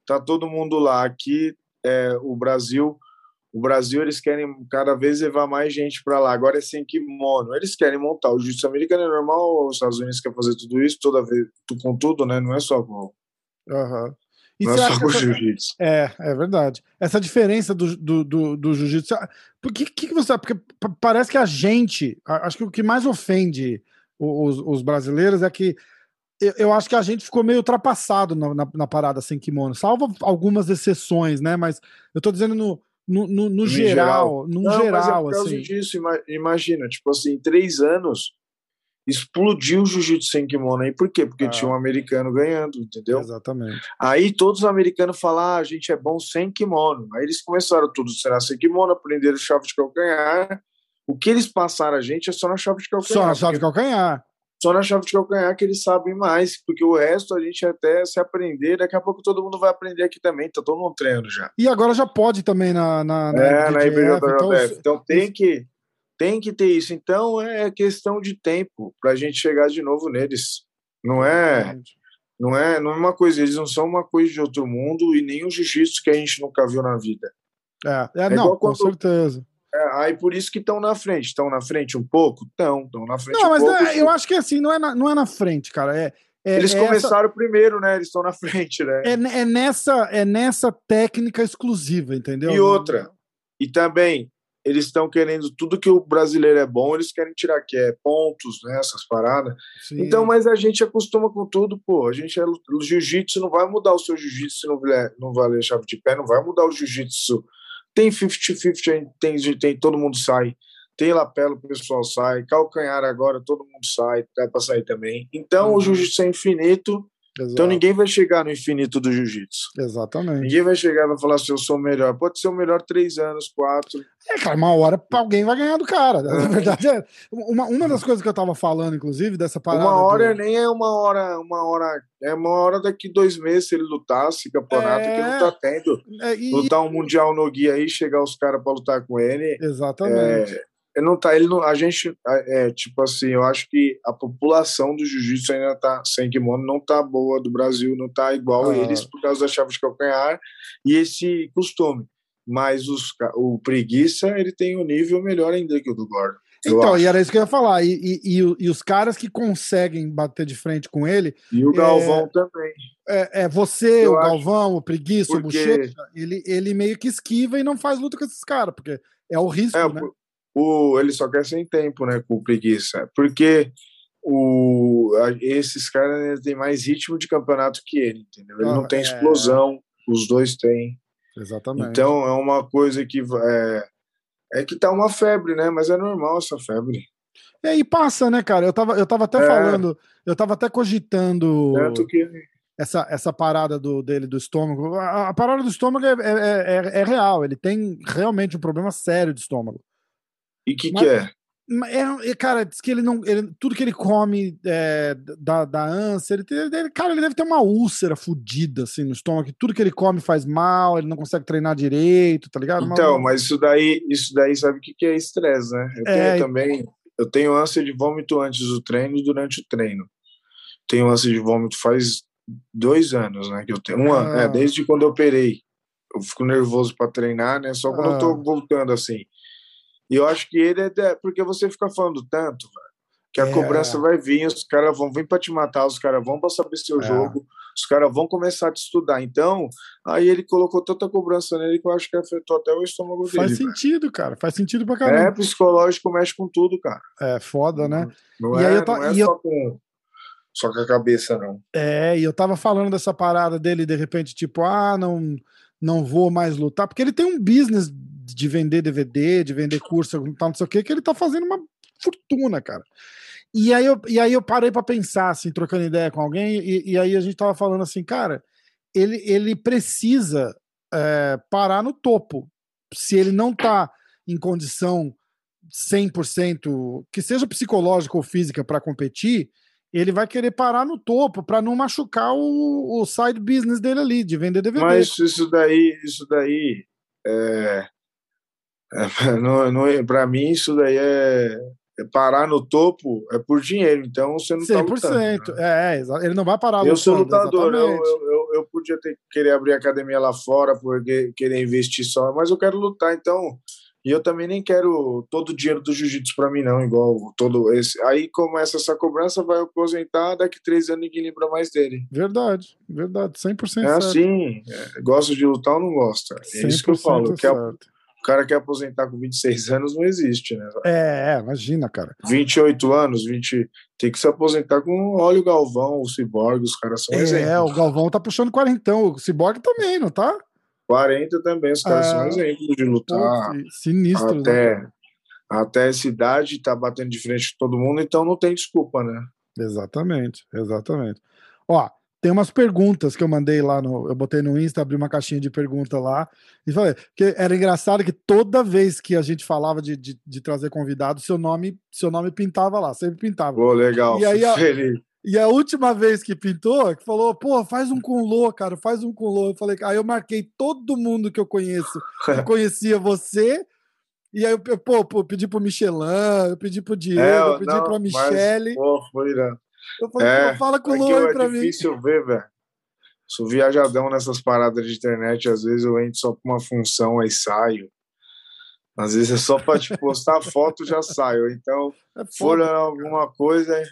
tá todo mundo lá. Aqui, é, o Brasil, o Brasil, eles querem cada vez levar mais gente para lá. Agora é sem kimono. Eles querem montar o jiu-jitsu americano, é normal. Os Estados Unidos querem fazer tudo isso toda vez, com tudo, né? Não é só com.
Uhum.
E não é só com jiu-jitsu.
É, é verdade. Essa diferença do, do, do, do jiu-jitsu. Por que, que você. Porque parece que a gente. Acho que o que mais ofende os, os brasileiros é que eu, eu, acho que a gente ficou meio ultrapassado na, na, na, parada sem kimono, salvo algumas exceções, né? Mas eu tô dizendo no, no, no, no geral, geral, no Não, geral,
mas é por
assim.
disso, imagina, tipo assim, em três anos explodiu o jiu-jitsu sem kimono aí. Por quê? Porque ah. tinha um americano ganhando, entendeu?
Exatamente.
Aí todos os americanos falam, ah, a gente é bom sem kimono. Aí eles começaram tudo será sem kimono, aprenderam chave de calcanhar, o que eles passaram a gente é só na chave de calcanhar.
Só na chave de calcanhar.
Só na chave de calcanhar que eles sabem mais, porque o resto a gente até se aprender, daqui a pouco todo mundo vai aprender aqui também, tá todo mundo treino já.
E agora já pode também na, na,
na é, na IBJJF. Então, então tem que tem que ter isso. Então é questão de tempo para a gente chegar de novo neles. Não é, não é, não é uma coisa. Eles não são uma coisa de outro mundo e nem o jiu-jitsu que a gente nunca viu na vida.
É, é, é não, com certeza.
É, aí por isso que estão na frente. Estão na frente um pouco? Estão, estão na frente
não,
um
mas
pouco.
É, eu acho que assim, não é na, não é na frente, cara. É, é
Eles é começaram essa... primeiro, né? Eles estão na frente, né?
É, é, nessa, é nessa técnica exclusiva, entendeu?
E outra. E também, eles estão querendo tudo que o brasileiro é bom, eles querem tirar, que é pontos, né? Essas paradas. Sim. Então, mas a gente acostuma com tudo, pô. A gente é. O jiu-jitsu não vai mudar o seu jiu-jitsu se não, não valer chave de pé, não vai mudar o jiu-jitsu tem 50-50, tem, tem, todo mundo sai. Tem lapela, o pessoal sai. Calcanhar agora, todo mundo sai. Dá para sair também. Então, uhum. o jiu-jitsu é infinito. Então, Exato. Então ninguém vai chegar no infinito do jiu-jitsu.
Exatamente.
Ninguém vai chegar e vai falar assim, eu sou o melhor. Pode ser o melhor três anos, quatro.
É, cara, uma hora alguém vai ganhar do cara. Na verdade, é. Uma, uma das coisas que eu tava falando, inclusive, dessa parada.
Uma hora do... nem é uma hora, uma hora. É uma hora daqui dois meses se ele lutasse campeonato é... que não tá tendo. É, e... Lutar um Mundial no guia aí, chegar os caras para lutar com ele.
Exatamente.
É, ele não tá, ele não, a gente, é, tipo assim, eu acho que a população do jiu-jitsu ainda tá, sem kimono, não tá boa do Brasil, não tá igual ah. eles por causa da chave de calcanhar e esse costume mas os, o Preguiça ele tem um nível melhor ainda que o do Gordon.
Então, acho. e era isso que eu ia falar. E, e, e, e, os caras que conseguem bater de frente com ele.
E o Galvão é, também.
É, é você, eu o Galvão, o Preguiça, porque... o Bochecha, ele, ele meio que esquiva e não faz luta com esses caras, porque é o risco, é, né?
O, ele só quer sem tempo, né, com Preguiça. Porque o, esses caras têm mais ritmo de campeonato que ele, entendeu? Ele ah, não tem é... explosão, os dois têm.
Exatamente.
Então é uma coisa que é, é que tá uma febre, né? Mas é normal essa febre.
É, e passa, né, cara? Eu tava, eu tava até é. falando, eu tava até cogitando.
Que.
essa, essa parada do, dele do estômago. A, a parada do estômago é, é, é, é, real, ele tem realmente um problema sério de estômago.
E o que, que é?
É, cara, diz que ele não. Ele, tudo que ele come é, da, da ânsia, ele, ele, cara, ele deve ter uma úlcera fodida assim no estômago. Tudo que ele come faz mal, ele não consegue treinar direito, tá ligado?
Então, mas isso daí, isso daí sabe o que, que é estresse, né? Eu é, tenho também. Eu tenho ânsia de vômito antes do treino e durante o treino. Tenho ânsia de vômito faz dois anos, né? Que eu tenho. Um ah. ano, é, desde quando eu operei. Eu fico nervoso para treinar, né? Só quando ah. eu tô ah. voltando assim. E eu acho que ele é. Porque você fica falando tanto, velho, que a é. cobrança vai vir, os caras vão vir para te matar, os caras vão para saber seu é. jogo, os caras vão começar a te estudar. Então, aí ele colocou tanta cobrança nele que eu acho que afetou até o estômago dele.
Faz sentido, cara. Faz sentido pra caramba.
É, psicológico mexe com tudo, cara.
É, foda, né?
Não, e é, aí eu não é só eu... com só com a cabeça, não.
É, e eu tava falando dessa parada dele, de repente, tipo, ah, não, não vou mais lutar, porque ele tem um business de vender DVD, de vender curso, tal, não sei o que, que ele tá fazendo uma fortuna, cara. E aí eu, e aí eu parei para pensar, assim, trocando ideia com alguém, e, e, aí a gente tava falando assim, cara, ele, ele precisa é, parar no topo. Se ele não tá em condição 100%, que seja psicológica ou física, para competir, ele vai querer parar no topo para não machucar o, o side business dele ali, de vender DVD.
Mas isso daí, isso daí é, é, para mim, isso daí é, é, parar no topo é por dinheiro, então você não 100%, tá lutando.
Né? É, ele não vai parar
Eu sou lutador, eu, eu, eu, podia ter, querer abrir academia lá fora, porque querer investir só, mas eu quero lutar, então e eu também nem quero todo o dinheiro do jiu-jitsu para mim, não, igual todo esse. Aí começa essa cobrança, vai aposentar, daqui três anos ninguém lembra mais dele.
Verdade, verdade, 100%
É certo. assim, é, gosto de lutar ou não gosta. É isso que eu falo. Que o cara quer aposentar com 26 anos, não existe, né?
É, é imagina, cara.
28 anos, 20. Tem que se aposentar com. Olha o Galvão, o Ciborgue, os caras são
é, exemplos. É, o Galvão tá puxando quarentão, o Ciborgue também, não tá?
40 também, os caras é, são exemplos de lutar.
Sinistro,
até, né? até essa idade, tá batendo de frente com todo mundo, então não tem desculpa, né?
Exatamente, exatamente. Ó, tem umas perguntas que eu mandei lá no. Eu botei no Insta, abri uma caixinha de pergunta lá e falei que era engraçado que toda vez que a gente falava de, de, de trazer convidado, seu nome, seu nome pintava lá, sempre pintava.
Pô, legal,
e aí, feliz. E a última vez que pintou, que falou, pô, faz um com Lô, cara, faz um com Lô. Eu falei, aí eu marquei todo mundo que eu conheço, que conhecia você. E aí eu, pô, pô, pedi pro Michelin, eu pedi pro Diego, é, eu pedi não, pra Michele.
Pô, foi, né?
Eu falei, é, fala com o Lô aí
é
pra mim.
É difícil ver, velho. Sou viajadão nessas paradas de internet, às vezes eu entro só pra uma função, aí saio. Às vezes é só pra te postar foto, já saio. Então, é alguma coisa,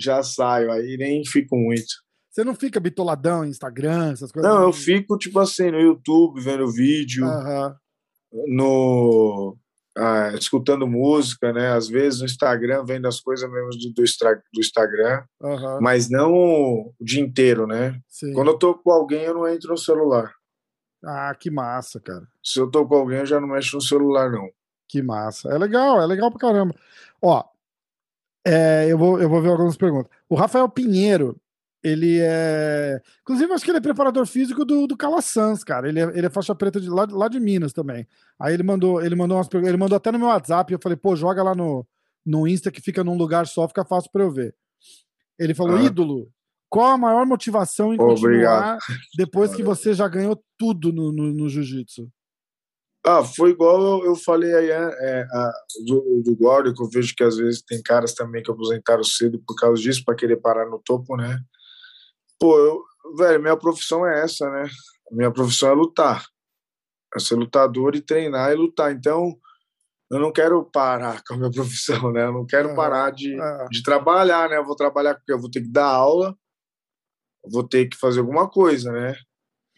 já saio, aí nem fico muito.
Você não fica bitoladão em Instagram, essas coisas?
Não, eu fico, tipo assim, no YouTube, vendo vídeo, no... Ah, escutando música, né? Às vezes no Instagram, vendo as coisas mesmo do, do, do Instagram, mas não o dia inteiro, né? Sim. Quando eu tô com alguém, eu não entro no celular.
Ah, que massa, cara.
Se eu tô com alguém, eu já não mexo no celular, não.
Que massa. É legal, é legal pra caramba. Ó, é, eu, vou, eu vou ver algumas perguntas. O Rafael Pinheiro, ele é. Inclusive, acho que ele é preparador físico do, do Calassans, cara. Ele é, ele é faixa preta de lá, lá de Minas também. Aí ele mandou, ele mandou umas Ele mandou até no meu WhatsApp. Eu falei, pô, joga lá no, no Insta que fica num lugar só, fica fácil para eu ver. Ele falou, ah. ídolo, qual a maior motivação em continuar Obrigado. depois que você já ganhou tudo no, no, no jiu-jitsu?
Ah, foi igual eu, eu falei aí é, é a, do, do Gordon, que eu vejo que às vezes tem caras também que aposentaram cedo por causa disso, para querer parar no topo, né? Pô, eu, velho, minha profissão é essa, né? Minha profissão é lutar. É ser lutador e treinar e lutar. Então, eu não quero parar com a minha profissão, né? Eu não quero parar de, de trabalhar, né? Eu vou trabalhar porque eu vou ter que dar aula, vou ter que fazer alguma coisa, né?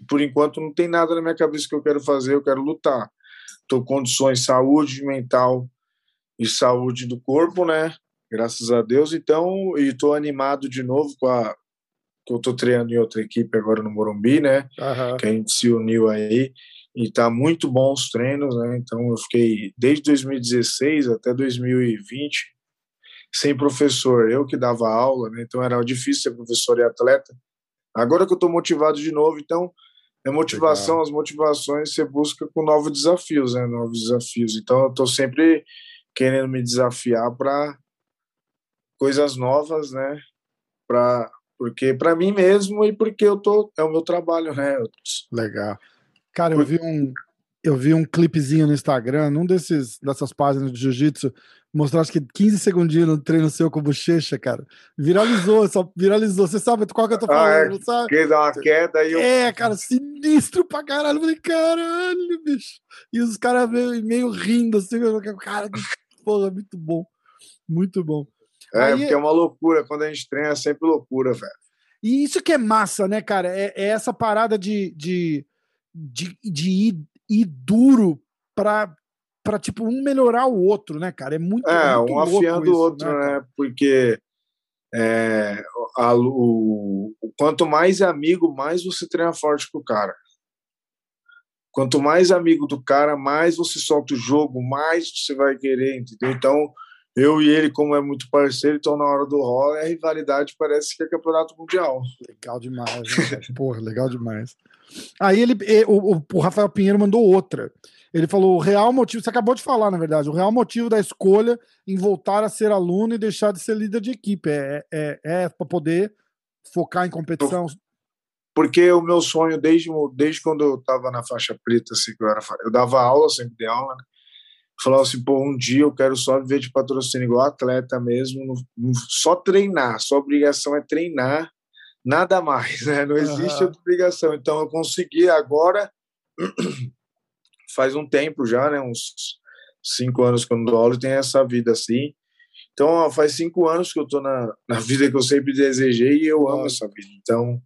por enquanto não tem nada na minha cabeça que eu quero fazer, eu quero lutar. Com condições, saúde mental e saúde do corpo, né? Graças a Deus. Então, e estou animado de novo com a. Eu estou treinando em outra equipe agora no Morumbi, né? Uhum. Que a gente se uniu aí. E tá muito bom os treinos, né? Então eu fiquei desde 2016 até 2020 sem professor, eu que dava aula, né? Então era difícil ser professor e atleta. Agora que eu tô motivado de novo, então é motivação, Legal. as motivações você busca com novos desafios, né? Novos desafios. Então eu tô sempre querendo me desafiar para coisas novas, né? Para porque para mim mesmo e porque eu tô é o meu trabalho, né?
Legal. Cara, eu vi um eu vi um clipezinho no Instagram, num desses dessas páginas de jiu-jitsu, mostrar acho que 15 segundinhos no treino seu com bochecha, cara. Viralizou, só viralizou. Você sabe qual que eu tô falando, ah, é, sabe?
Que dá uma queda e eu...
É, cara, sinistro pra caralho. Eu falei, caralho, bicho. E os caras meio, meio rindo, assim, cara, porra, muito bom. Muito bom.
É, Aí, porque é uma loucura. Quando a gente treina, é sempre loucura, velho.
E isso que é massa, né, cara? É, é essa parada de, de, de, de ir, ir duro pra, pra, tipo, um melhorar o outro, né, cara? É muito
É,
muito
um afiando o outro, né? né? Porque é, a, o, quanto mais é amigo, mais você treina forte com o cara. Quanto mais amigo do cara, mais você solta o jogo, mais você vai querer, entendeu? Então, eu e ele, como é muito parceiro, então na hora do rola, a rivalidade parece que é campeonato mundial.
Legal demais, né? Porra, legal demais. Aí ele, o, o, Rafael Pinheiro mandou outra. Ele falou: o real motivo, você acabou de falar, na verdade, o real motivo da escolha em voltar a ser aluno e deixar de ser líder de equipe. É, é, é para poder focar em competição.
Porque o meu sonho, desde, desde quando eu estava na faixa preta, assim, eu, era, eu dava aula, sempre de aula, né? Falava assim, pô, um dia eu quero só viver de patrocínio igual atleta mesmo, só treinar, sua obrigação é treinar, nada mais, né? Não existe uhum. outra obrigação. Então eu consegui agora, faz um tempo já, né? Uns cinco anos que eu não dou aula e tenho essa vida assim. Então ó, faz cinco anos que eu tô na, na vida que eu sempre desejei e eu amo essa vida. Então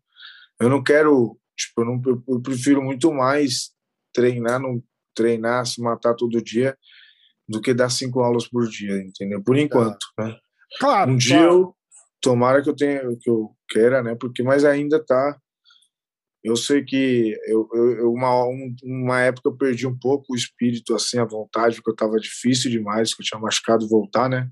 eu não quero, tipo, eu, não, eu prefiro muito mais treinar, não treinar, se matar todo dia, do que dar cinco aulas por dia, entendeu? Por enquanto, tá. né?
Claro.
Um dia eu tomara que eu tenha que eu queira, né? Porque mas ainda tá eu sei que eu, eu uma, um, uma época eu perdi um pouco o espírito assim, a vontade, porque eu tava difícil demais, que eu tinha machucado voltar, né?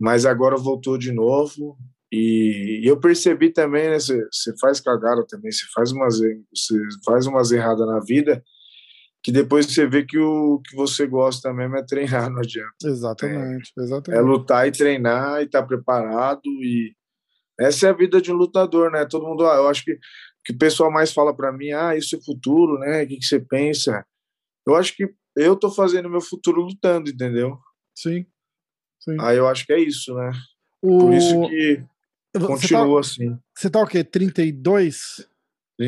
Mas agora voltou de novo e, e eu percebi também, né? Você faz cagada também, você faz umas você faz umas erradas na vida que depois você vê que o que você gosta mesmo é treinar, não adianta.
Exatamente,
é,
exatamente.
É lutar e treinar e estar tá preparado e essa é a vida de um lutador, né? Todo mundo, ah, eu acho que que o pessoal mais fala para mim, ah, isso é futuro, né? O que, que você pensa? Eu acho que eu tô fazendo meu futuro lutando, entendeu?
Sim. Sim.
Aí eu acho que é isso, né? O... Por isso que continua tá... assim.
Você tá o quê? 32?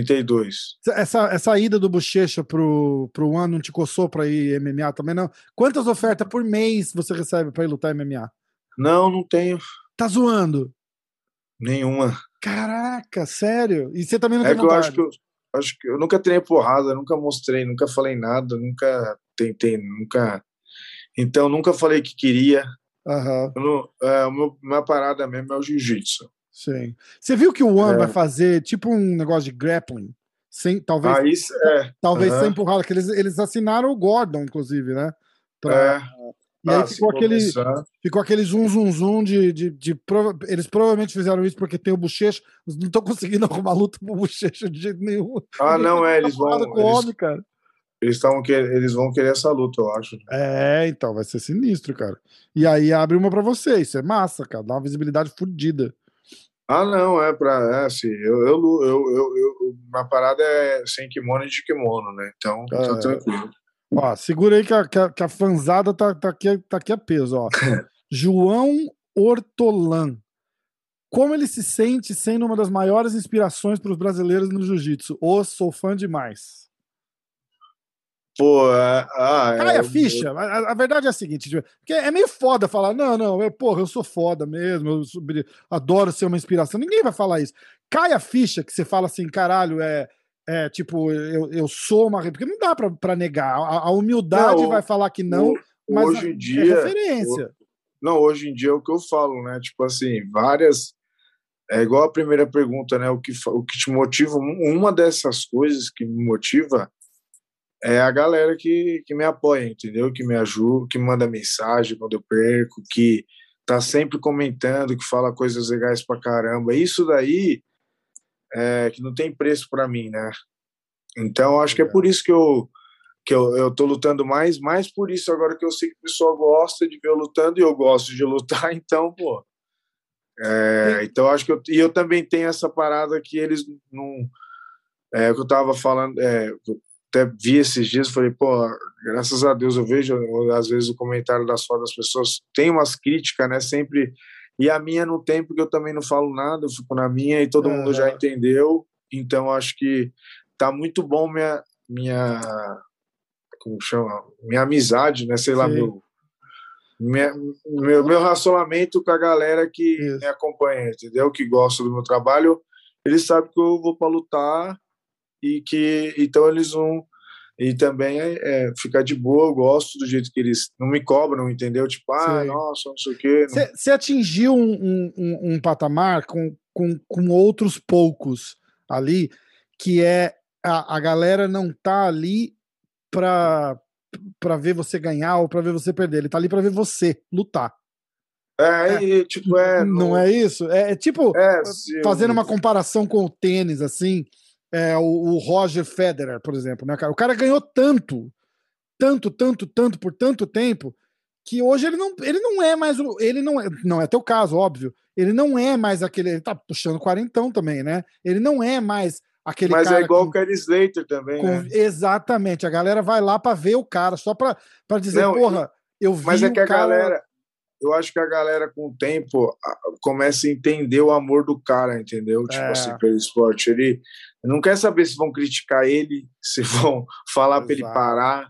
32.
Essa, essa ida do Bochecha pro, pro ano não te coçou pra ir MMA também, não? Quantas ofertas por mês você recebe pra ir lutar MMA?
Não, não tenho.
Tá zoando?
Nenhuma.
Caraca, sério? E você também não é tem
que vontade? eu acho que eu, acho que eu nunca treinei porrada, nunca mostrei, nunca falei nada, nunca tentei, nunca. Então, nunca falei que queria.
Uhum.
Não, é, minha parada mesmo é o jiu-jitsu.
Sim. Você viu que o One é. vai fazer tipo um negócio de grappling? Sem, talvez
ah, isso, é.
talvez uhum. sem empurrada, que eles, eles assinaram o Gordon, inclusive, né? Pra,
é.
E ah, aí ficou aquele, ficou aquele zoom, zoom, zoom de, de, de, Eles provavelmente fizeram isso porque tem o bochecha. Não estão conseguindo arrumar luta pro bochecha de jeito nenhum.
Ah, não, é, eles vão.
Eles, homem, cara.
Eles, tavam, eles vão querer essa luta, eu acho.
É, então, vai ser sinistro, cara. E aí abre uma para você, isso é massa, cara. Dá uma visibilidade fodida.
Ah, não, é pra. É assim, eu, eu, eu, eu, Minha parada é sem kimono e de kimono, né? Então, tá é. tá tranquilo.
Ó, segura aí que a, que a, que a fanzada tá, tá, aqui, tá aqui a peso, ó. João Hortolan. Como ele se sente sendo uma das maiores inspirações para os brasileiros no jiu-jitsu? Ô, sou fã demais.
Pô, é, ah,
Cai é, a ficha. Eu... A, a, verdade é a seguinte: tipo, porque é meio foda falar, não, não, eu, porra, eu sou foda mesmo, eu sou, adoro ser uma inspiração. Ninguém vai falar isso. Cai a ficha que você fala assim, caralho, é. É, tipo, eu, eu sou uma. Porque não dá pra, pra negar. A, a humildade não, vai falar que não, o, mas
hoje em dia, é referência. O, não, hoje em dia é o que eu falo, né? Tipo assim, várias. É igual a primeira pergunta, né? O que, o que te motiva, uma dessas coisas que me motiva é a galera que, que me apoia, entendeu? Que me ajuda, que manda mensagem quando eu perco, que tá sempre comentando, que fala coisas legais pra caramba. Isso daí é, que não tem preço para mim, né? Então acho que é por isso que eu que eu, eu tô lutando mais, mais por isso agora que eu sei que o pessoal gosta de ver eu lutando e eu gosto de lutar, então, pô. É, então acho que eu, e eu também tenho essa parada que eles não é o que eu tava falando, é, até vi esses dias, falei, pô, graças a Deus eu vejo às vezes o comentário das fotos das pessoas, tem umas críticas, né, sempre, e a minha não tem, porque eu também não falo nada, eu fico na minha e todo mundo já entendeu, então acho que tá muito bom minha, minha como chama, minha amizade, né, sei lá, meu, minha, meu, meu relacionamento com a galera que Isso. me acompanha, entendeu, que gosta do meu trabalho, eles sabem que eu vou para lutar e que então eles vão e também é, ficar de boa, eu gosto do jeito que eles não me cobram, entendeu? Tipo, ah, Sim. nossa, não sei o quê.
Você atingiu um, um, um, patamar com, com, com outros poucos ali, que é a, a galera não tá ali pra, pra ver você ganhar ou pra ver você perder, ele tá ali pra ver você lutar.
É, é. tipo, é.
Não, não é isso? É, é tipo, é, fazendo uma comparação com o tênis, assim é, o, o, Roger Federer, por exemplo, né, cara? O cara ganhou tanto, tanto, tanto, tanto por tanto tempo que hoje ele não, ele não é mais o, ele não é, não é teu caso, óbvio. Ele não é mais aquele, ele tá puxando quarentão também, né? Ele não é mais aquele
Mas
é
igual o Kelly Slater também, com, né?
Exatamente. A galera vai lá para ver o cara, só para dizer, não, porra, eu vi
Mas é que a
cara...
galera eu acho que a galera com o tempo começa a entender o amor do cara, entendeu? Tipo é. assim, pelo esporte. Ele não quer saber se vão criticar ele, se vão falar para ele parar,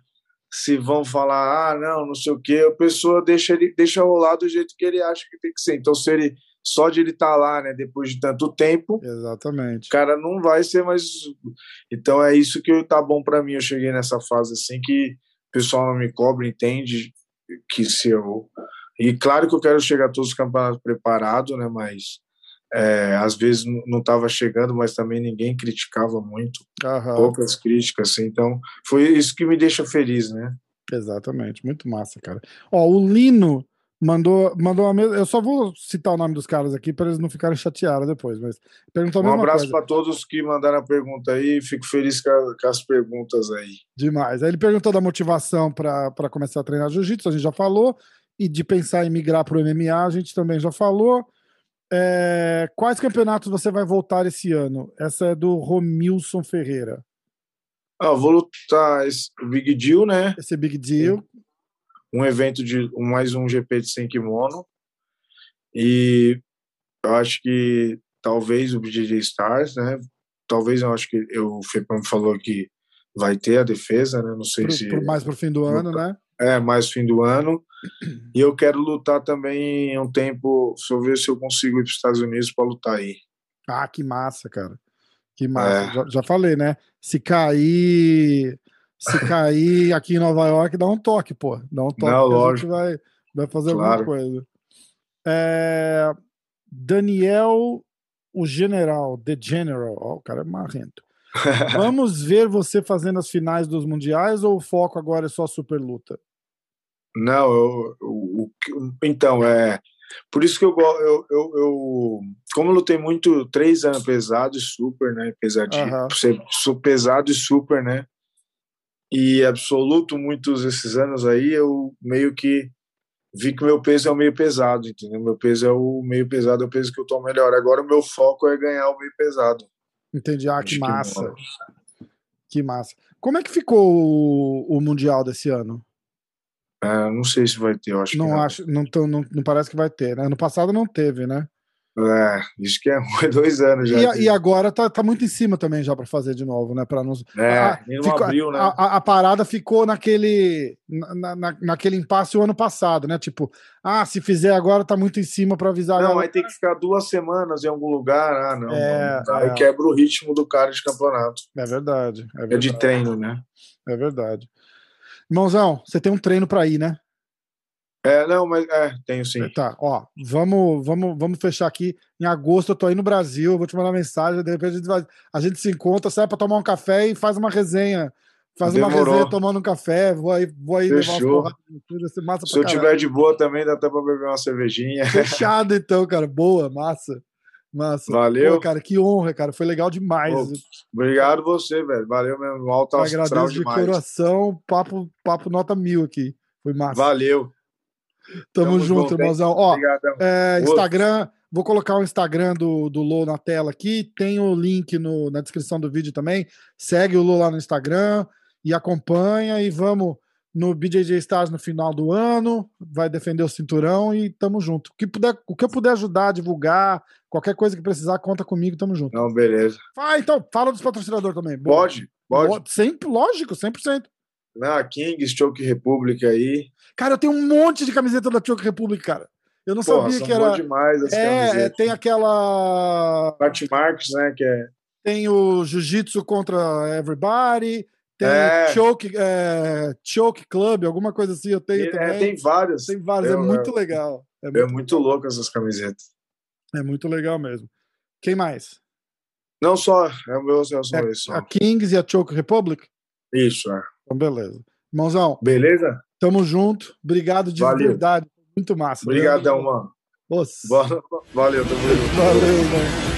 se vão falar, ah, não, não sei o quê. A pessoa deixa ele deixa rolar do jeito que ele acha que tem que ser. Então, se ele só de ele estar tá lá, né, depois de tanto tempo,
exatamente,
o cara não vai ser mais. Então é isso que tá bom para mim. Eu cheguei nessa fase assim que o pessoal não me cobra, entende que se eu e claro que eu quero chegar a todos os campeonatos preparado, né? Mas é, às vezes não estava chegando, mas também ninguém criticava muito, Aham. poucas críticas, assim, então foi isso que me deixa feliz, né?
Exatamente, muito massa, cara. Ó, o Lino mandou, mandou a mesma. Eu só vou citar o nome dos caras aqui para eles não ficarem chateados depois, mas perguntou
Um abraço para todos que mandaram a pergunta aí, fico feliz com, a, com, as perguntas aí.
Demais. Aí ele perguntou da motivação para começar a treinar jiu-jitsu, a gente já falou e de pensar em migrar para o MMA, a gente também já falou. É, quais campeonatos você vai voltar esse ano? Essa é do Romilson Ferreira.
Ah, vou lutar esse Big Deal, né?
Esse Big Deal.
Um evento de mais um GP de 100 kimono. E eu acho que talvez o BJJ Stars, né? Talvez eu acho que eu, o Fepão falou que vai ter a defesa, né? Não sei
pro,
se.
Pro mais pro fim do ano, né?
É, mais fim do ano. E eu quero lutar também um tempo, só ver se eu consigo ir para os Estados Unidos para lutar aí.
Ah, que massa, cara. Que massa. É. Já, já, falei, né? Se cair. Se cair aqui em Nova York, dá um toque, pô. Dá um toque Não, que lógico. a gente vai, vai fazer claro. alguma coisa. É, Daniel, o General, The General. Ó, o cara é marrento. Vamos ver você fazendo as finais dos mundiais ou o foco agora é só super luta?
Não, eu, eu, então é por isso que eu eu, eu, eu como eu lutei muito três anos pesado e super, né, pesadinho, uhum. ser pesado e super, né, e absoluto muitos esses anos aí eu meio que vi que meu peso é o meio pesado, entendeu? Meu peso é o meio pesado, é o peso que eu tô melhor. Agora o meu foco é ganhar o meio pesado.
Entendi. Ah, que massa. Que, massa. Como é que ficou o, o Mundial desse ano?
É, não sei se vai ter, eu acho
não
que não.
Acho, não, não, não parece que vai ter, né? No passado não teve, né?
É, isso que é dois anos já.
E, e, agora tá, tá muito em cima também já para fazer de novo, né? Para nos.
É, a, não ficou, abriu, né?
A, a, a, parada ficou naquele na, na, naquele impasse o ano passado, né? Tipo, ah, se fizer agora tá muito em cima para avisar.
Não, vai ter que ficar duas semanas em algum lugar, ah, não. É, não, Aí é. quebra o ritmo do cara de campeonato.
É verdade, é verdade. É
de treino, né?
É verdade. Irmãozão, você tem um treino para ir, né?
É, não, mas é, tenho sim.
Tá, ó, vamos, vamos, vamos fechar aqui. Em agosto eu tô aí no Brasil, vou te mandar mensagem, de repente a gente, vai, a gente se encontra, sai para tomar um café e faz uma resenha. Faz Demorou. uma resenha tomando um café, vou aí, vou aí
Fechou. levar umas massa Se eu tiver de boa também, dá até para beber uma cervejinha.
Fechado então, cara, boa, massa. Massa.
Valeu. Pô,
cara, que honra, cara. Foi legal demais. Pô,
obrigado você, velho. Valeu mesmo. Alto
Agradeço de demais. coração. Papo, papo nota mil aqui. Foi massa.
Valeu.
Tamo, Tamo junto, junto irmãozão. Ó, é, Instagram, vou colocar o Instagram do, do Lô na tela aqui. Tem o link no, na descrição do vídeo também. Segue o Lô lá no Instagram e acompanha e vamos no BJJ Stars no final do ano, vai defender o cinturão e tamo junto. O que, puder, o que eu puder ajudar, divulgar, qualquer coisa que precisar, conta comigo, tamo junto.
Não, beleza.
Ah, então, fala dos patrocinadores também.
Pode, pode.
Sempre, lógico, 100%.
Na Kings, Choke Republic aí.
Cara, eu tenho um monte de camiseta da Choke Republic, cara. Eu não Porra, sabia que era.
demais as
é,
camisetas.
tem aquela.
Martin Marques, né? Que é...
Tem o Jiu-Jitsu contra Everybody. Tem é. Choke, é, Choke Club, alguma coisa assim, eu tenho é, também.
Tem vários.
Tem vários, é muito legal.
É muito, é muito louco essas camisetas.
É muito legal mesmo. Quem mais?
Não só, é o meu, é só é,
isso. A Kings e a Choke Republic?
Isso, é.
Então, beleza. Irmãozão.
Beleza?
Tamo junto. Obrigado de Valeu. verdade. Muito massa.
Obrigadão, mano.
Nossa.
Valeu, tamo junto.
Valeu, mano.